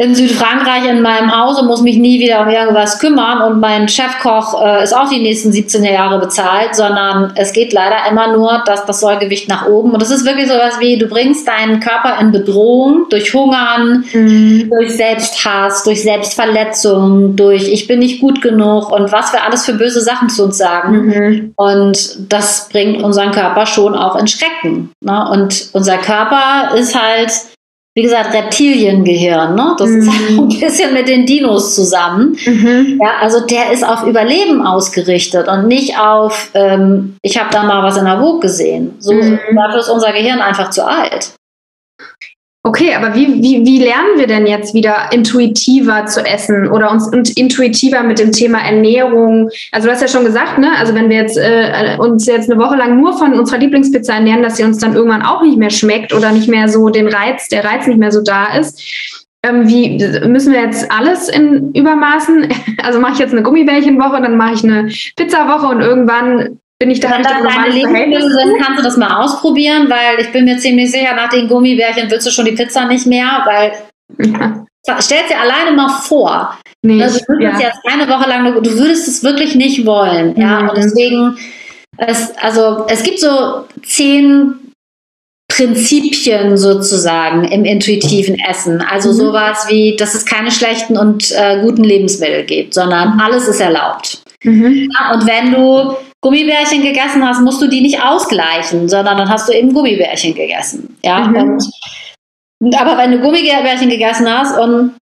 in Südfrankreich in meinem Hause, muss mich nie wieder um irgendwas kümmern und mein Chefkoch äh, ist auch die nächsten 17 Jahre bezahlt, sondern es geht leider immer nur, dass das Säugewicht nach oben und es ist wirklich sowas wie, du bringst deinen Körper in Bedrohung durch Hungern, mhm. durch Selbsthass, durch Selbstverletzung, durch ich bin nicht gut genug und was wir alles für böse Sachen zu uns sagen. Mhm. Und das bringt unseren Körper schon auch in Schrecken. Ne? Und unser Körper ist halt wie gesagt, Reptiliengehirn, ne? Das mhm. ist halt ein bisschen mit den Dinos zusammen. Mhm. Ja, also der ist auf Überleben ausgerichtet und nicht auf, ähm, ich habe da mal was in der Vogue gesehen. So, mhm. Dafür ist unser Gehirn einfach zu alt. Okay, aber wie, wie, wie lernen wir denn jetzt wieder intuitiver zu essen oder uns intuitiver mit dem Thema Ernährung? Also du hast ja schon gesagt, ne? Also wenn wir jetzt äh, uns jetzt eine Woche lang nur von unserer Lieblingspizza ernähren, dass sie uns dann irgendwann auch nicht mehr schmeckt oder nicht mehr so den Reiz, der Reiz nicht mehr so da ist. Ähm, wie müssen wir jetzt alles in Übermaßen? Also mache ich jetzt eine Gummibärchenwoche, dann mache ich eine Pizzawoche und irgendwann bin ich da Wenn das deine Lebensmittel sind, kannst du das mal ausprobieren, weil ich bin mir ziemlich sicher, nach den Gummibärchen willst du schon die Pizza nicht mehr, weil ja. stell dir alleine mal vor. Nee, also, du würdest ja. jetzt eine Woche lang, du würdest es wirklich nicht wollen. Mhm. Ja, und deswegen, es, also es gibt so zehn Prinzipien sozusagen im intuitiven Essen. Also mhm. sowas wie, dass es keine schlechten und äh, guten Lebensmittel gibt, sondern mhm. alles ist erlaubt. Mhm. Ja, und wenn du Gummibärchen gegessen hast, musst du die nicht ausgleichen, sondern dann hast du eben Gummibärchen gegessen. Ja, mhm. und, aber wenn du Gummibärchen gegessen hast und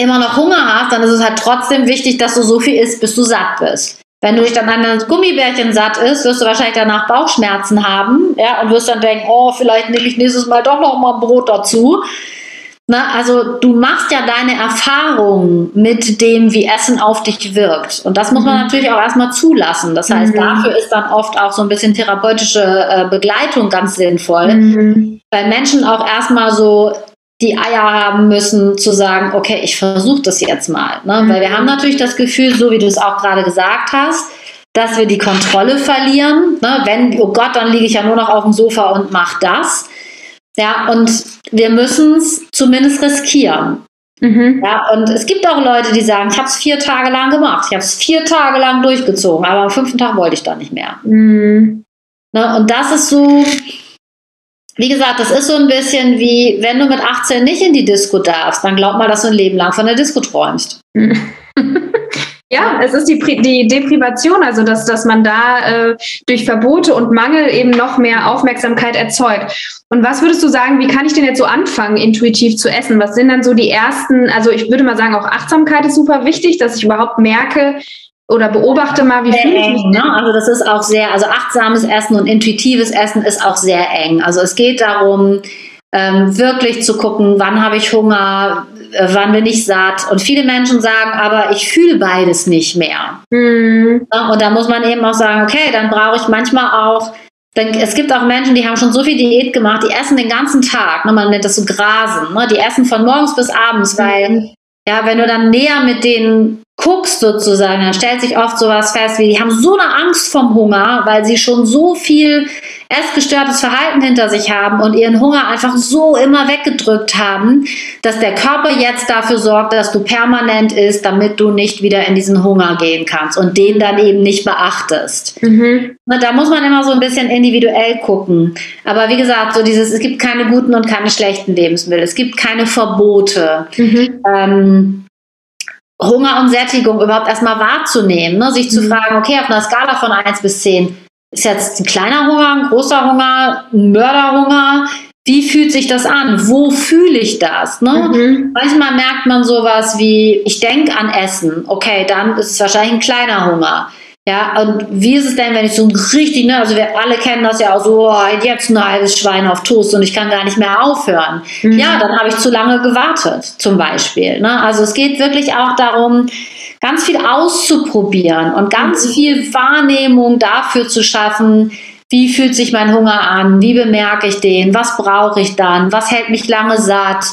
immer noch Hunger hast, dann ist es halt trotzdem wichtig, dass du so viel isst, bis du satt bist. Wenn du dich dann an das Gummibärchen satt isst, wirst du wahrscheinlich danach Bauchschmerzen haben, ja, und wirst dann denken, oh, vielleicht nehme ich nächstes Mal doch noch mal ein Brot dazu. Na, also du machst ja deine Erfahrungen mit dem, wie Essen auf dich wirkt. Und das muss man mhm. natürlich auch erstmal zulassen. Das heißt, mhm. dafür ist dann oft auch so ein bisschen therapeutische äh, Begleitung ganz sinnvoll, mhm. weil Menschen auch erstmal so die Eier haben müssen, zu sagen, okay, ich versuche das jetzt mal. Ne? Weil wir haben mhm. natürlich das Gefühl, so wie du es auch gerade gesagt hast, dass wir die Kontrolle verlieren. Ne? Wenn, oh Gott, dann liege ich ja nur noch auf dem Sofa und mache das. Ja, und wir müssen es zumindest riskieren. Mhm. Ja, und es gibt auch Leute, die sagen, ich habe es vier Tage lang gemacht, ich habe es vier Tage lang durchgezogen, aber am fünften Tag wollte ich dann nicht mehr. Mhm. Ne, und das ist so, wie gesagt, das ist so ein bisschen wie, wenn du mit 18 nicht in die Disco darfst, dann glaub mal, dass du ein Leben lang von der Disco träumst. Ja, es ist die, die Deprivation, also dass, dass man da äh, durch Verbote und Mangel eben noch mehr Aufmerksamkeit erzeugt. Und was würdest du sagen, wie kann ich denn jetzt so anfangen, intuitiv zu essen? Was sind dann so die ersten, also ich würde mal sagen, auch Achtsamkeit ist super wichtig, dass ich überhaupt merke, oder beobachte mal, wie fühle ich. Ne? Also das ist auch sehr, also achtsames Essen und intuitives Essen ist auch sehr eng. Also es geht darum, ähm, wirklich zu gucken, wann habe ich Hunger, äh, wann bin ich satt. Und viele Menschen sagen, aber ich fühle beides nicht mehr. Mhm. Und da muss man eben auch sagen, okay, dann brauche ich manchmal auch denn es gibt auch Menschen, die haben schon so viel Diät gemacht, die essen den ganzen Tag, ne, man nennt das so Grasen, ne, die essen von morgens bis abends, weil, mhm. ja, wenn du dann näher mit denen guckst sozusagen, dann stellt sich oft sowas fest, wie die haben so eine Angst vom Hunger, weil sie schon so viel essgestörtes Verhalten hinter sich haben und ihren Hunger einfach so immer weggedrückt haben, dass der Körper jetzt dafür sorgt, dass du permanent isst, damit du nicht wieder in diesen Hunger gehen kannst und den dann eben nicht beachtest. Mhm. Da muss man immer so ein bisschen individuell gucken. Aber wie gesagt, so dieses, es gibt keine guten und keine schlechten Lebensmittel. Es gibt keine Verbote. Mhm. Ähm, Hunger und Sättigung überhaupt erstmal wahrzunehmen, ne? sich zu mhm. fragen, okay, auf einer Skala von 1 bis 10, ist jetzt ein kleiner Hunger, ein großer Hunger, ein Mörderhunger? Wie fühlt sich das an? Wo fühle ich das? Ne? Mhm. Manchmal merkt man sowas wie, ich denke an Essen. Okay, dann ist es wahrscheinlich ein kleiner Hunger. Ja, und wie ist es denn, wenn ich so ein richtig, ne, also wir alle kennen das ja auch so, oh, jetzt ein halbes Schwein auf Toast und ich kann gar nicht mehr aufhören. Mhm. Ja, dann habe ich zu lange gewartet, zum Beispiel. Ne? Also es geht wirklich auch darum, ganz viel auszuprobieren und ganz mhm. viel Wahrnehmung dafür zu schaffen, wie fühlt sich mein Hunger an, wie bemerke ich den, was brauche ich dann, was hält mich lange satt,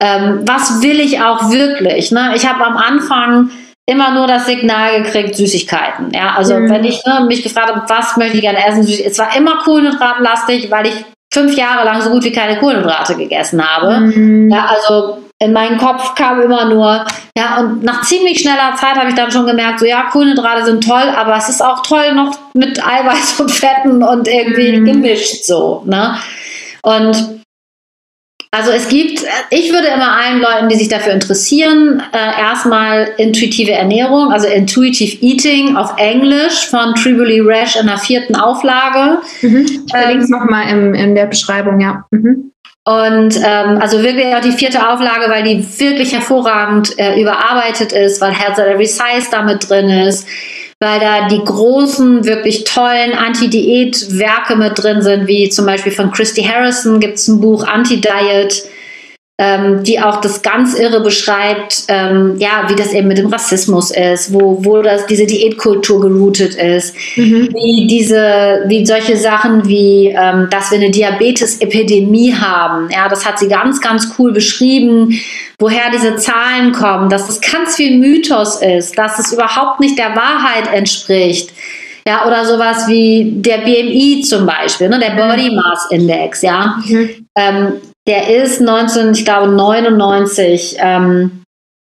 ähm, was will ich auch wirklich. Ne? Ich habe am Anfang immer nur das Signal gekriegt, Süßigkeiten. Ja, also mhm. wenn ich ne, mich gefragt habe, was möchte ich gerne essen, es war immer kohlenhydratlastig, weil ich fünf Jahre lang so gut wie keine Kohlenhydrate gegessen habe. Mhm. Ja, also in meinen Kopf kam immer nur, ja, und nach ziemlich schneller Zeit habe ich dann schon gemerkt, so ja, Kohlenhydrate sind toll, aber es ist auch toll noch mit Eiweiß und Fetten und irgendwie mhm. gemischt so, ne? Und also es gibt, ich würde immer allen Leuten, die sich dafür interessieren, äh, erstmal intuitive Ernährung, also Intuitive Eating auf Englisch von Tribuli Rash in der vierten Auflage. Mhm. Ich verlinke es ähm, nochmal in der Beschreibung, ja. Mhm. Und ähm, also wirklich auch die vierte Auflage, weil die wirklich hervorragend äh, überarbeitet ist, weil Health at Every Size damit drin ist weil da die großen, wirklich tollen Anti-Diät-Werke mit drin sind, wie zum Beispiel von Christy Harrison gibt es ein Buch Anti-Diet, ähm, die auch das ganz irre beschreibt, ähm, ja, wie das eben mit dem Rassismus ist, wo, wo das, diese Diätkultur geroutet ist, mhm. wie diese, wie solche Sachen wie, ähm, dass wir eine Diabetes-Epidemie haben. Ja, das hat sie ganz, ganz cool beschrieben, woher diese Zahlen kommen, dass es ganz viel Mythos ist, dass es überhaupt nicht der Wahrheit entspricht. Ja, oder sowas wie der BMI zum Beispiel, ne, der Body Mass Index, ja. Mhm. Ähm, der ist 19, ich glaube 99, ähm,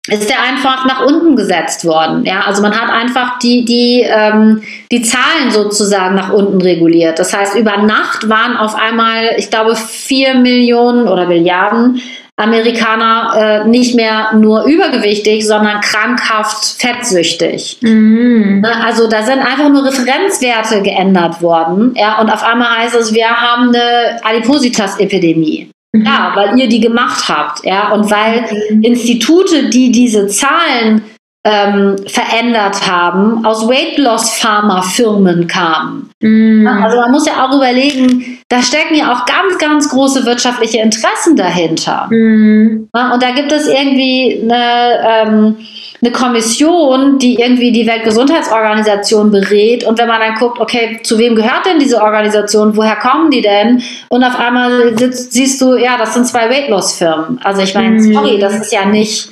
ist der einfach nach unten gesetzt worden. Ja, also man hat einfach die, die, ähm, die Zahlen sozusagen nach unten reguliert. Das heißt, über Nacht waren auf einmal, ich glaube, vier Millionen oder Milliarden Amerikaner äh, nicht mehr nur übergewichtig, sondern krankhaft fettsüchtig. Mhm. Ne, also da sind einfach nur Referenzwerte geändert worden. Ja, und auf einmal heißt es, wir haben eine Adipositas-Epidemie. Ja, weil ihr die gemacht habt, ja, und weil. Institute, die diese Zahlen ähm, verändert haben, aus Weight Loss Pharma-Firmen kamen. Mhm. Also man muss ja auch überlegen, da stecken ja auch ganz, ganz große wirtschaftliche Interessen dahinter. Mhm. Und da gibt es irgendwie eine ähm, eine Kommission, die irgendwie die Weltgesundheitsorganisation berät. Und wenn man dann guckt, okay, zu wem gehört denn diese Organisation? Woher kommen die denn? Und auf einmal sitzt, siehst du, ja, das sind zwei Weight-Loss-Firmen. Also ich meine, mhm. sorry, das ist ja nicht.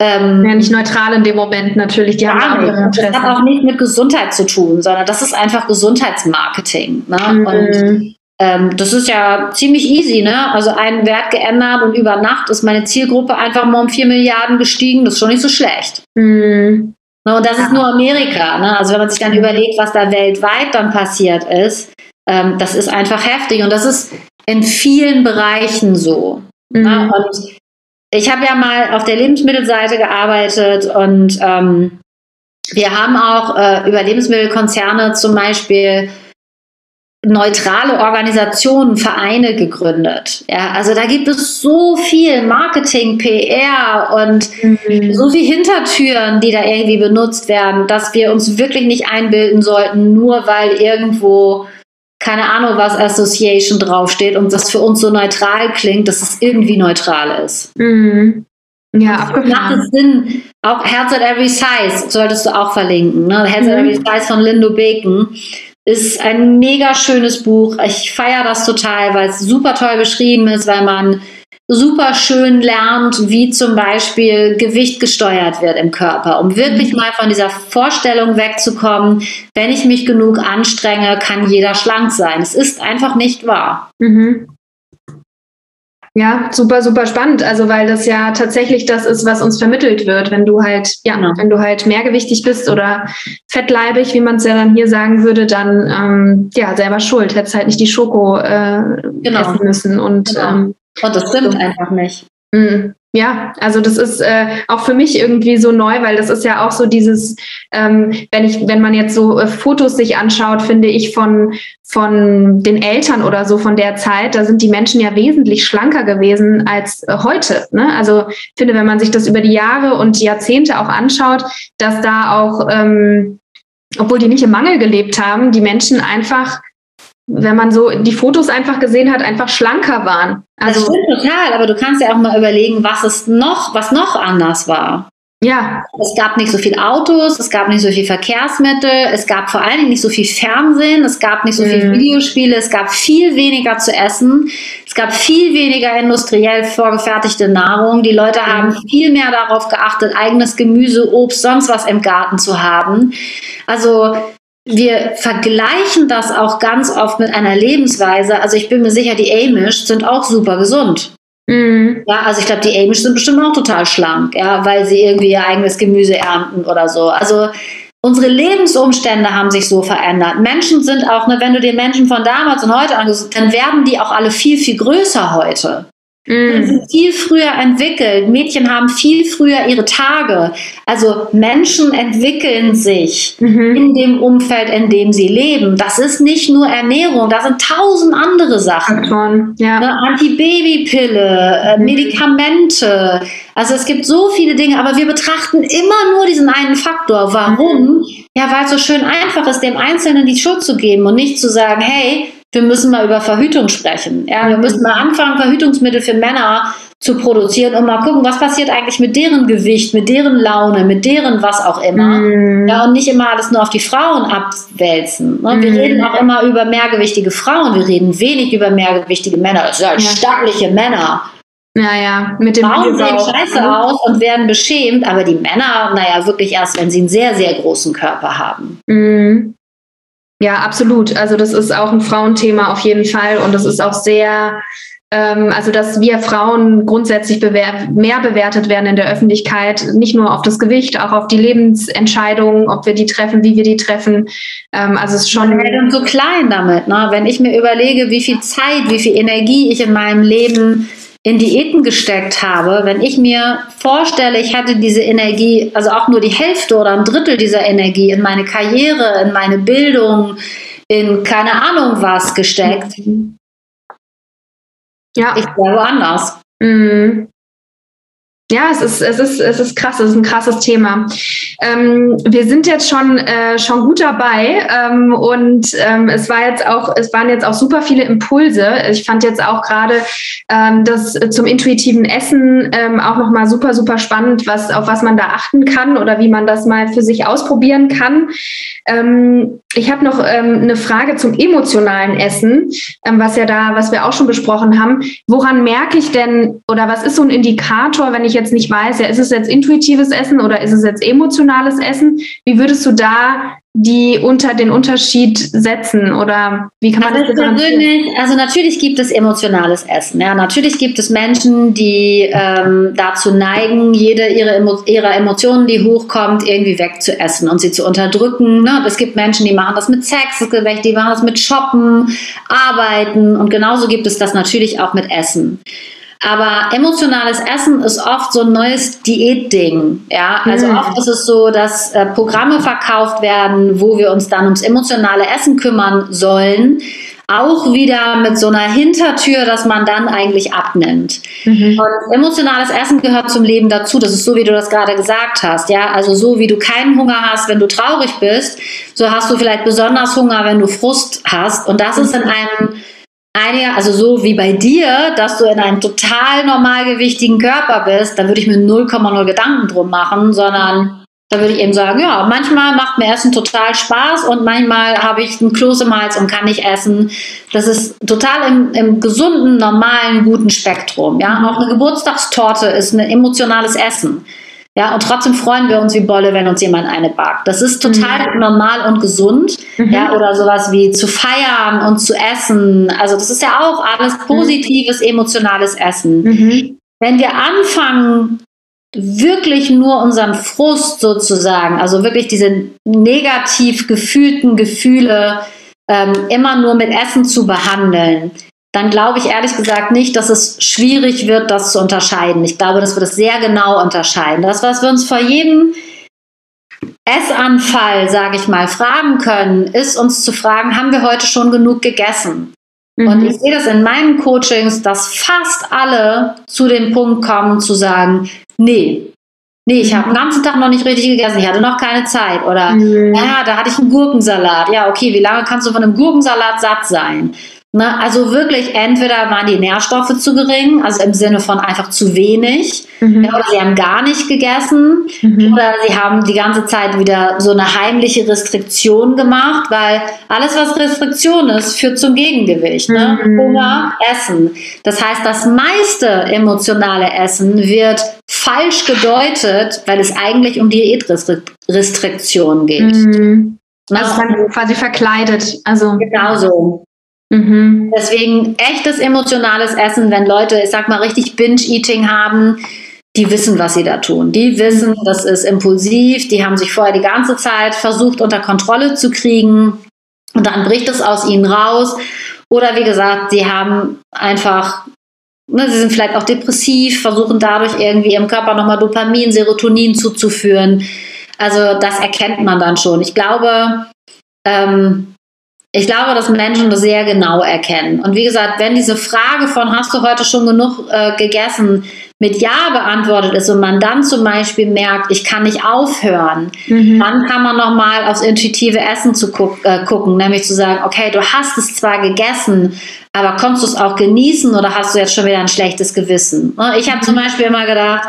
Ähm, ja, nicht neutral in dem Moment natürlich. Die haben ihre Das hat auch nicht mit Gesundheit zu tun, sondern das ist einfach Gesundheitsmarketing. Ne? Mhm. Und ähm, das ist ja ziemlich easy, ne? Also einen Wert geändert und über Nacht ist meine Zielgruppe einfach mal um 4 Milliarden gestiegen. Das ist schon nicht so schlecht. Mhm. Ne, und das ja. ist nur Amerika. Ne? Also wenn man sich dann überlegt, was da weltweit dann passiert ist, ähm, das ist einfach heftig. Und das ist in vielen Bereichen so. Ne? Mhm. Ne? Und ich habe ja mal auf der Lebensmittelseite gearbeitet und ähm, wir haben auch äh, über Lebensmittelkonzerne zum Beispiel neutrale Organisationen, Vereine gegründet. Ja, also da gibt es so viel Marketing, PR und mhm. so viel Hintertüren, die da irgendwie benutzt werden, dass wir uns wirklich nicht einbilden sollten, nur weil irgendwo keine Ahnung, was Association draufsteht und das für uns so neutral klingt, dass es irgendwie neutral ist. Mhm. Ja, abgefahren. Macht es Sinn, auch Health at Every Size solltest du auch verlinken. Ne? Health mhm. at Every Size von Lindo Bacon ist ein mega schönes Buch. Ich feiere das total, weil es super toll beschrieben ist, weil man super schön lernt, wie zum Beispiel Gewicht gesteuert wird im Körper, um wirklich mhm. mal von dieser Vorstellung wegzukommen, wenn ich mich genug anstrenge, kann jeder schlank sein. Es ist einfach nicht wahr. Mhm. Ja, super, super spannend. Also, weil das ja tatsächlich das ist, was uns vermittelt wird. Wenn du halt, ja, genau. wenn du halt mehrgewichtig bist oder fettleibig, wie man es ja dann hier sagen würde, dann, ähm, ja, selber schuld. Hättest halt nicht die Schoko äh, genau. essen müssen. Und, genau. ähm, und das stimmt einfach nicht. Mhm. Ja, also das ist äh, auch für mich irgendwie so neu, weil das ist ja auch so dieses, ähm, wenn ich, wenn man jetzt so äh, Fotos sich anschaut, finde ich von von den Eltern oder so von der Zeit, da sind die Menschen ja wesentlich schlanker gewesen als äh, heute. Ne? Also ich finde, wenn man sich das über die Jahre und Jahrzehnte auch anschaut, dass da auch, ähm, obwohl die nicht im Mangel gelebt haben, die Menschen einfach wenn man so die Fotos einfach gesehen hat, einfach schlanker waren. Also, das stimmt total, aber du kannst ja auch mal überlegen, was es noch, was noch anders war. Ja. Es gab nicht so viele Autos, es gab nicht so viel Verkehrsmittel, es gab vor allen Dingen nicht so viel Fernsehen, es gab nicht so viel mhm. Videospiele, es gab viel weniger zu essen, es gab viel weniger industriell vorgefertigte Nahrung. Die Leute mhm. haben viel mehr darauf geachtet, eigenes Gemüse, Obst, sonst was im Garten zu haben. Also wir vergleichen das auch ganz oft mit einer Lebensweise. Also ich bin mir sicher, die Amish sind auch super gesund. Mhm. Ja, also ich glaube, die Amish sind bestimmt auch total schlank, ja, weil sie irgendwie ihr eigenes Gemüse ernten oder so. Also unsere Lebensumstände haben sich so verändert. Menschen sind auch, ne, wenn du dir Menschen von damals und heute anguckst, dann werden die auch alle viel, viel größer heute. Mhm. sind viel früher entwickelt. Mädchen haben viel früher ihre Tage. Also Menschen entwickeln sich mhm. in dem Umfeld, in dem sie leben. Das ist nicht nur Ernährung, da sind tausend andere Sachen. Ja. Ne, Antibabypille, äh, mhm. Medikamente. Also es gibt so viele Dinge, aber wir betrachten immer nur diesen einen Faktor. Warum? Mhm. Ja, weil es so schön einfach ist, dem Einzelnen die Schuld zu geben und nicht zu sagen, hey, wir müssen mal über Verhütung sprechen. Ja, wir müssen mal anfangen, Verhütungsmittel für Männer zu produzieren und mal gucken, was passiert eigentlich mit deren Gewicht, mit deren Laune, mit deren was auch immer. Mm. Ja, und nicht immer alles nur auf die Frauen abwälzen. Ne? Wir mm. reden auch immer über mehrgewichtige Frauen, wir reden wenig über mehrgewichtige Männer. Das sind halt ja. stattliche Männer. Naja, mit dem Frauen sehen scheiße mhm. aus und werden beschämt, aber die Männer, naja, wirklich erst, wenn sie einen sehr, sehr großen Körper haben. Mm. Ja, absolut. Also das ist auch ein Frauenthema auf jeden Fall und das ist auch sehr, ähm, also dass wir Frauen grundsätzlich bewer mehr bewertet werden in der Öffentlichkeit, nicht nur auf das Gewicht, auch auf die Lebensentscheidungen, ob wir die treffen, wie wir die treffen. Ähm, also es ist schon. Wir sind so klein damit, ne? Wenn ich mir überlege, wie viel Zeit, wie viel Energie ich in meinem Leben in Diäten gesteckt habe, wenn ich mir vorstelle, ich hätte diese Energie, also auch nur die Hälfte oder ein Drittel dieser Energie in meine Karriere, in meine Bildung, in keine Ahnung was gesteckt, ja. ich wäre woanders. Mhm. Ja, es ist, es ist, es ist krass, es ist ein krasses Thema. Ähm, wir sind jetzt schon, äh, schon gut dabei ähm, und ähm, es war jetzt auch, es waren jetzt auch super viele Impulse. Ich fand jetzt auch gerade ähm, das zum intuitiven Essen ähm, auch nochmal super, super spannend, was, auf was man da achten kann oder wie man das mal für sich ausprobieren kann. Ähm, ich habe noch ähm, eine Frage zum emotionalen Essen, was ja da, was wir auch schon besprochen haben. Woran merke ich denn oder was ist so ein Indikator, wenn ich jetzt nicht weiß, ja, ist es jetzt intuitives Essen oder ist es jetzt emotionales Essen? Wie würdest du da die unter den Unterschied setzen oder wie kann man also das persönlich, Also natürlich gibt es emotionales Essen. Ja, natürlich gibt es Menschen, die ähm, dazu neigen, jede ihre Emo ihrer Emotionen, die hochkommt, irgendwie wegzuessen und sie zu unterdrücken. Ne? Es gibt Menschen, die machen das mit Sex, es gibt welche, die machen das mit Shoppen, Arbeiten und genauso gibt es das natürlich auch mit Essen. Aber emotionales Essen ist oft so ein neues Diätding. Ja, also mhm. oft ist es so, dass äh, Programme verkauft werden, wo wir uns dann ums emotionale Essen kümmern sollen. Auch wieder mit so einer Hintertür, dass man dann eigentlich abnimmt. Mhm. Und emotionales Essen gehört zum Leben dazu. Das ist so, wie du das gerade gesagt hast. Ja, also so wie du keinen Hunger hast, wenn du traurig bist, so hast du vielleicht besonders Hunger, wenn du Frust hast. Und das ist in einem einige, also so wie bei dir, dass du in einem total normalgewichtigen Körper bist, da würde ich mir 0,0 Gedanken drum machen, sondern da würde ich eben sagen, ja, manchmal macht mir Essen total Spaß und manchmal habe ich einen Kloß im Hals und kann nicht essen. Das ist total im, im gesunden, normalen, guten Spektrum. Ja, auch eine Geburtstagstorte ist ein emotionales Essen. Ja, und trotzdem freuen wir uns wie Bolle, wenn uns jemand eine backt. Das ist total mhm. normal und gesund. Mhm. Ja, oder sowas wie zu feiern und zu essen. Also, das ist ja auch alles mhm. positives, emotionales Essen. Mhm. Wenn wir anfangen, wirklich nur unseren Frust sozusagen, also wirklich diese negativ gefühlten Gefühle ähm, immer nur mit Essen zu behandeln, dann glaube ich ehrlich gesagt nicht, dass es schwierig wird, das zu unterscheiden. Ich glaube, dass wir das sehr genau unterscheiden. Das, was wir uns vor jedem Essanfall, sage ich mal, fragen können, ist uns zu fragen, haben wir heute schon genug gegessen? Mhm. Und ich sehe das in meinen Coachings, dass fast alle zu dem Punkt kommen zu sagen, nee, Nee, ich habe den ganzen Tag noch nicht richtig gegessen. Ich hatte noch keine Zeit. Oder, mhm. ja, da hatte ich einen Gurkensalat. Ja, okay, wie lange kannst du von einem Gurkensalat satt sein? Ne, also wirklich, entweder waren die Nährstoffe zu gering, also im Sinne von einfach zu wenig, mhm. oder sie haben gar nicht gegessen, mhm. oder sie haben die ganze Zeit wieder so eine heimliche Restriktion gemacht, weil alles, was Restriktion ist, führt zum Gegengewicht. Ne? Mhm. Hunger, Essen. Das heißt, das meiste emotionale Essen wird falsch gedeutet, weil es eigentlich um Diätrestriktion geht. Mhm. Also quasi verkleidet. Also genau so. Mhm. Deswegen echtes emotionales Essen, wenn Leute, ich sag mal, richtig Binge-Eating haben, die wissen, was sie da tun. Die wissen, das ist impulsiv, die haben sich vorher die ganze Zeit versucht, unter Kontrolle zu kriegen und dann bricht es aus ihnen raus. Oder wie gesagt, sie haben einfach, ne, sie sind vielleicht auch depressiv, versuchen dadurch irgendwie ihrem Körper nochmal Dopamin, Serotonin zuzuführen. Also das erkennt man dann schon. Ich glaube, ähm, ich glaube, dass Menschen das sehr genau erkennen. Und wie gesagt, wenn diese Frage von hast du heute schon genug äh, gegessen, mit Ja beantwortet ist und man dann zum Beispiel merkt, ich kann nicht aufhören, mhm. dann kann man nochmal aufs intuitive Essen zu guck, äh, gucken, nämlich zu sagen, okay, du hast es zwar gegessen, aber konntest du es auch genießen oder hast du jetzt schon wieder ein schlechtes Gewissen? Ne, ich habe zum mhm. Beispiel immer gedacht,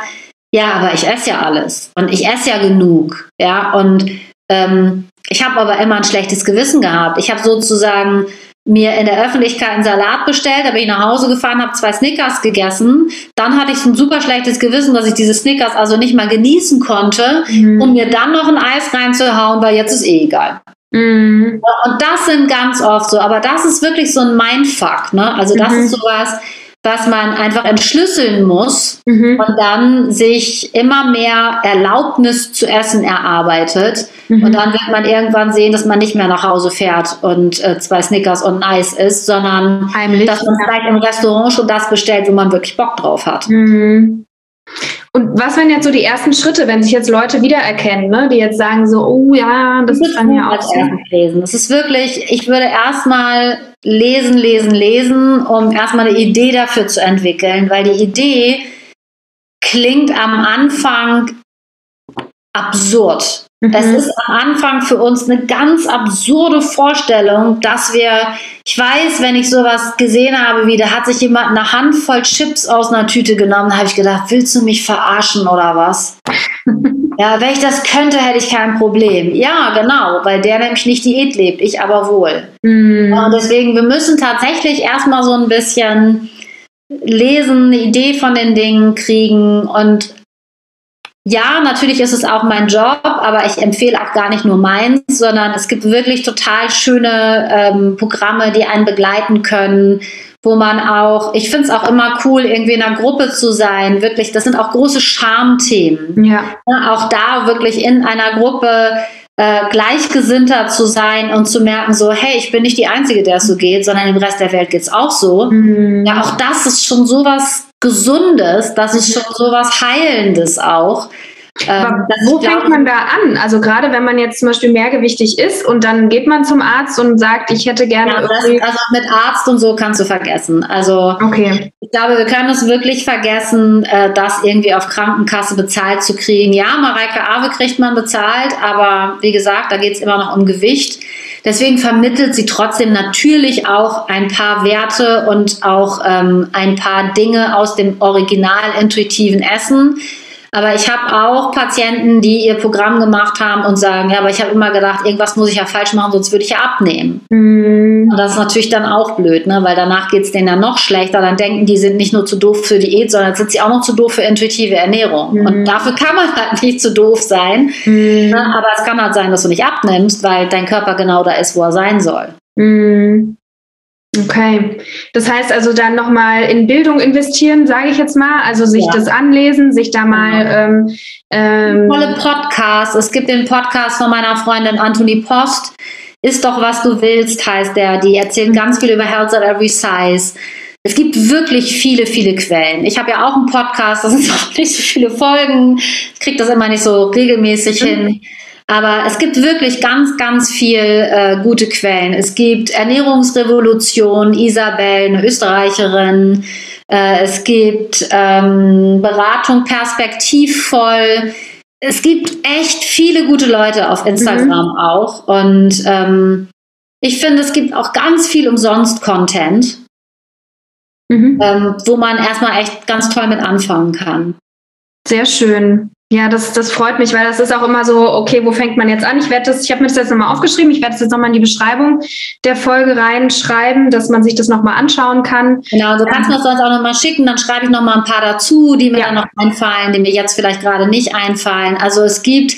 ja, aber ich esse ja alles und ich esse ja genug, ja, und ähm, ich habe aber immer ein schlechtes Gewissen gehabt. Ich habe sozusagen mir in der Öffentlichkeit einen Salat bestellt, da bin ich nach Hause gefahren, habe zwei Snickers gegessen. Dann hatte ich ein super schlechtes Gewissen, dass ich diese Snickers also nicht mal genießen konnte, mhm. um mir dann noch ein Eis reinzuhauen, weil jetzt ist eh egal. Mhm. Und das sind ganz oft so, aber das ist wirklich so ein Mindfuck. Ne? Also das mhm. ist sowas, was man einfach entschlüsseln muss mhm. und dann sich immer mehr Erlaubnis zu essen erarbeitet. Mhm. Und dann wird man irgendwann sehen, dass man nicht mehr nach Hause fährt und äh, zwei Snickers und ein Eis isst, sondern Heimlich, dass man vielleicht im Restaurant schon das bestellt, wo man wirklich Bock drauf hat. Mhm. Und was wären jetzt so die ersten Schritte, wenn sich jetzt Leute wiedererkennen, ne? die jetzt sagen so, oh ja, das, ist dann ja auch lesen. Das ist wirklich, ich würde erstmal lesen, lesen, lesen, um erstmal eine Idee dafür zu entwickeln, weil die Idee klingt am Anfang absurd. Mhm. Es ist am Anfang für uns eine ganz absurde Vorstellung, dass wir, ich weiß, wenn ich sowas gesehen habe, wie da hat sich jemand eine Handvoll Chips aus einer Tüte genommen, da habe ich gedacht, willst du mich verarschen oder was? ja, wenn ich das könnte, hätte ich kein Problem. Ja, genau, weil der nämlich nicht Diät lebt, ich aber wohl. Mhm. Und deswegen, wir müssen tatsächlich erstmal so ein bisschen lesen, eine Idee von den Dingen kriegen und ja, natürlich ist es auch mein Job, aber ich empfehle auch gar nicht nur meins, sondern es gibt wirklich total schöne ähm, Programme, die einen begleiten können, wo man auch, ich finde es auch immer cool, irgendwie in einer Gruppe zu sein. Wirklich, das sind auch große Schamthemen. Ja. ja auch da wirklich in einer Gruppe äh, gleichgesinnter zu sein und zu merken, so, hey, ich bin nicht die Einzige, der es so geht, sondern im Rest der Welt geht es auch so. Mhm. Ja, auch das ist schon sowas Gesundes, das ist schon so was Heilendes auch. Ähm, wo fängt man da an? Also gerade wenn man jetzt zum Beispiel mehrgewichtig ist und dann geht man zum Arzt und sagt, ich hätte gerne. Ja, das, also mit Arzt und so kannst du vergessen. Also okay. ich glaube, wir können es wirklich vergessen, äh, das irgendwie auf Krankenkasse bezahlt zu kriegen. Ja, Mareike Awe kriegt man bezahlt, aber wie gesagt, da geht es immer noch um Gewicht. Deswegen vermittelt sie trotzdem natürlich auch ein paar Werte und auch ähm, ein paar Dinge aus dem original intuitiven Essen aber ich habe auch Patienten, die ihr Programm gemacht haben und sagen, ja, aber ich habe immer gedacht, irgendwas muss ich ja falsch machen, sonst würde ich ja abnehmen. Mhm. Und das ist natürlich dann auch blöd, ne? weil danach geht es denen dann noch schlechter. Dann denken die, sind nicht nur zu doof für Diät, sondern sind sie auch noch zu doof für intuitive Ernährung. Mhm. Und dafür kann man halt nicht zu doof sein. Mhm. Ne? Aber es kann halt sein, dass du nicht abnimmst, weil dein Körper genau da ist, wo er sein soll. Mhm. Okay, das heißt also dann nochmal in Bildung investieren, sage ich jetzt mal, also sich ja. das anlesen, sich da mal. Genau. Ähm, ähm, Tolle Podcasts. Es gibt den Podcast von meiner Freundin Anthony Post. Ist doch was du willst, heißt der. Die erzählt mhm. ganz viel über Health at Every Size. Es gibt wirklich viele, viele Quellen. Ich habe ja auch einen Podcast, das sind auch nicht so viele Folgen. Ich kriege das immer nicht so regelmäßig mhm. hin. Aber es gibt wirklich ganz, ganz viel äh, gute Quellen. Es gibt Ernährungsrevolution, Isabel, eine Österreicherin. Äh, es gibt ähm, Beratung perspektivvoll. Es gibt echt viele gute Leute auf Instagram mhm. auch. Und ähm, ich finde, es gibt auch ganz viel umsonst Content, mhm. ähm, wo man erstmal echt ganz toll mit anfangen kann. Sehr schön. Ja, das, das freut mich, weil das ist auch immer so, okay, wo fängt man jetzt an? Ich werde das, ich habe mir das jetzt nochmal aufgeschrieben, ich werde das jetzt nochmal in die Beschreibung der Folge reinschreiben, dass man sich das nochmal anschauen kann. Genau, du kannst ähm, mir das sonst auch nochmal schicken, dann schreibe ich nochmal ein paar dazu, die mir ja. dann noch einfallen, die mir jetzt vielleicht gerade nicht einfallen. Also es gibt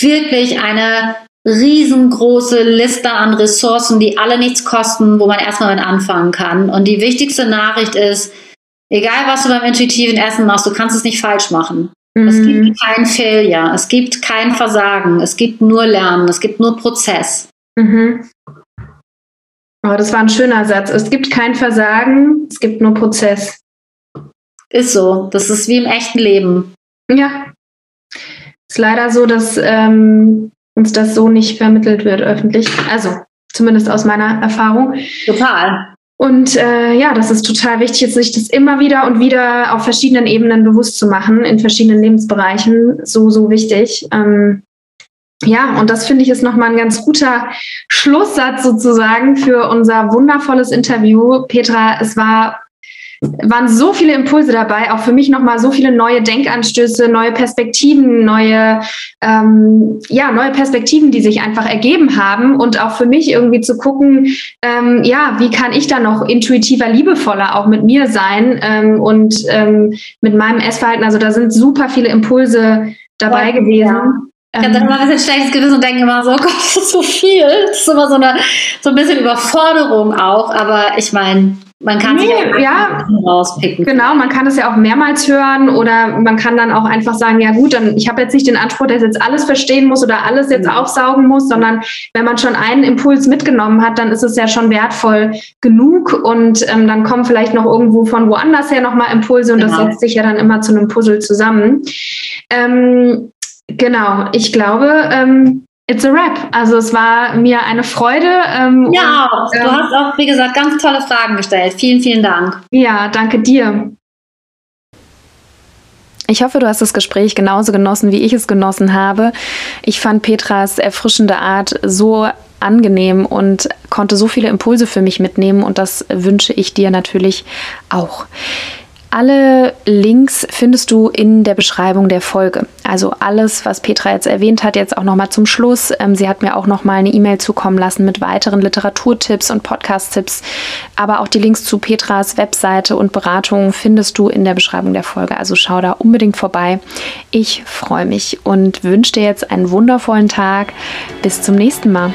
wirklich eine riesengroße Liste an Ressourcen, die alle nichts kosten, wo man erstmal mit anfangen kann. Und die wichtigste Nachricht ist, egal was du beim intuitiven Essen machst, du kannst es nicht falsch machen. Mhm. Es gibt kein Failure, es gibt kein Versagen, es gibt nur Lernen, es gibt nur Prozess. Mhm. Oh, das war ein schöner Satz. Es gibt kein Versagen, es gibt nur Prozess. Ist so. Das ist wie im echten Leben. Ja. Ist leider so, dass ähm, uns das so nicht vermittelt wird öffentlich. Also zumindest aus meiner Erfahrung. Total. Und äh, ja, das ist total wichtig, sich das immer wieder und wieder auf verschiedenen Ebenen bewusst zu machen, in verschiedenen Lebensbereichen. So, so wichtig. Ähm, ja, und das finde ich ist nochmal ein ganz guter Schlusssatz sozusagen für unser wundervolles Interview. Petra, es war waren so viele Impulse dabei, auch für mich nochmal so viele neue Denkanstöße, neue Perspektiven, neue, ähm, ja, neue Perspektiven, die sich einfach ergeben haben und auch für mich irgendwie zu gucken, ähm, ja, wie kann ich da noch intuitiver, liebevoller auch mit mir sein ähm, und ähm, mit meinem Essverhalten. Also da sind super viele Impulse dabei ja, gewesen. Ja. Ich habe dann immer ein bisschen schlechtes Gewissen und denke immer so, oh Gott, das ist so viel. Das ist immer so, eine, so ein bisschen Überforderung auch. Aber ich meine, man kann nee, sich auch ja, rauspicken. Genau, man kann es ja auch mehrmals hören oder man kann dann auch einfach sagen, ja gut, dann ich habe jetzt nicht den Anspruch, dass ich jetzt alles verstehen muss oder alles jetzt mhm. aufsaugen muss, sondern wenn man schon einen Impuls mitgenommen hat, dann ist es ja schon wertvoll genug und ähm, dann kommen vielleicht noch irgendwo von woanders her nochmal Impulse und genau. das setzt sich ja dann immer zu einem Puzzle zusammen. Ähm, genau, ich glaube, ähm, It's a wrap. Also es war mir eine Freude. Ähm, ja, und, ähm, du hast auch, wie gesagt, ganz tolle Fragen gestellt. Vielen, vielen Dank. Ja, danke dir. Ich hoffe, du hast das Gespräch genauso genossen, wie ich es genossen habe. Ich fand Petras erfrischende Art so angenehm und konnte so viele Impulse für mich mitnehmen und das wünsche ich dir natürlich auch. Alle Links findest du in der Beschreibung der Folge. Also alles, was Petra jetzt erwähnt hat, jetzt auch nochmal zum Schluss. Ähm, sie hat mir auch nochmal eine E-Mail zukommen lassen mit weiteren Literaturtipps und Podcast-Tipps. Aber auch die Links zu Petras Webseite und Beratungen findest du in der Beschreibung der Folge. Also schau da unbedingt vorbei. Ich freue mich und wünsche dir jetzt einen wundervollen Tag. Bis zum nächsten Mal.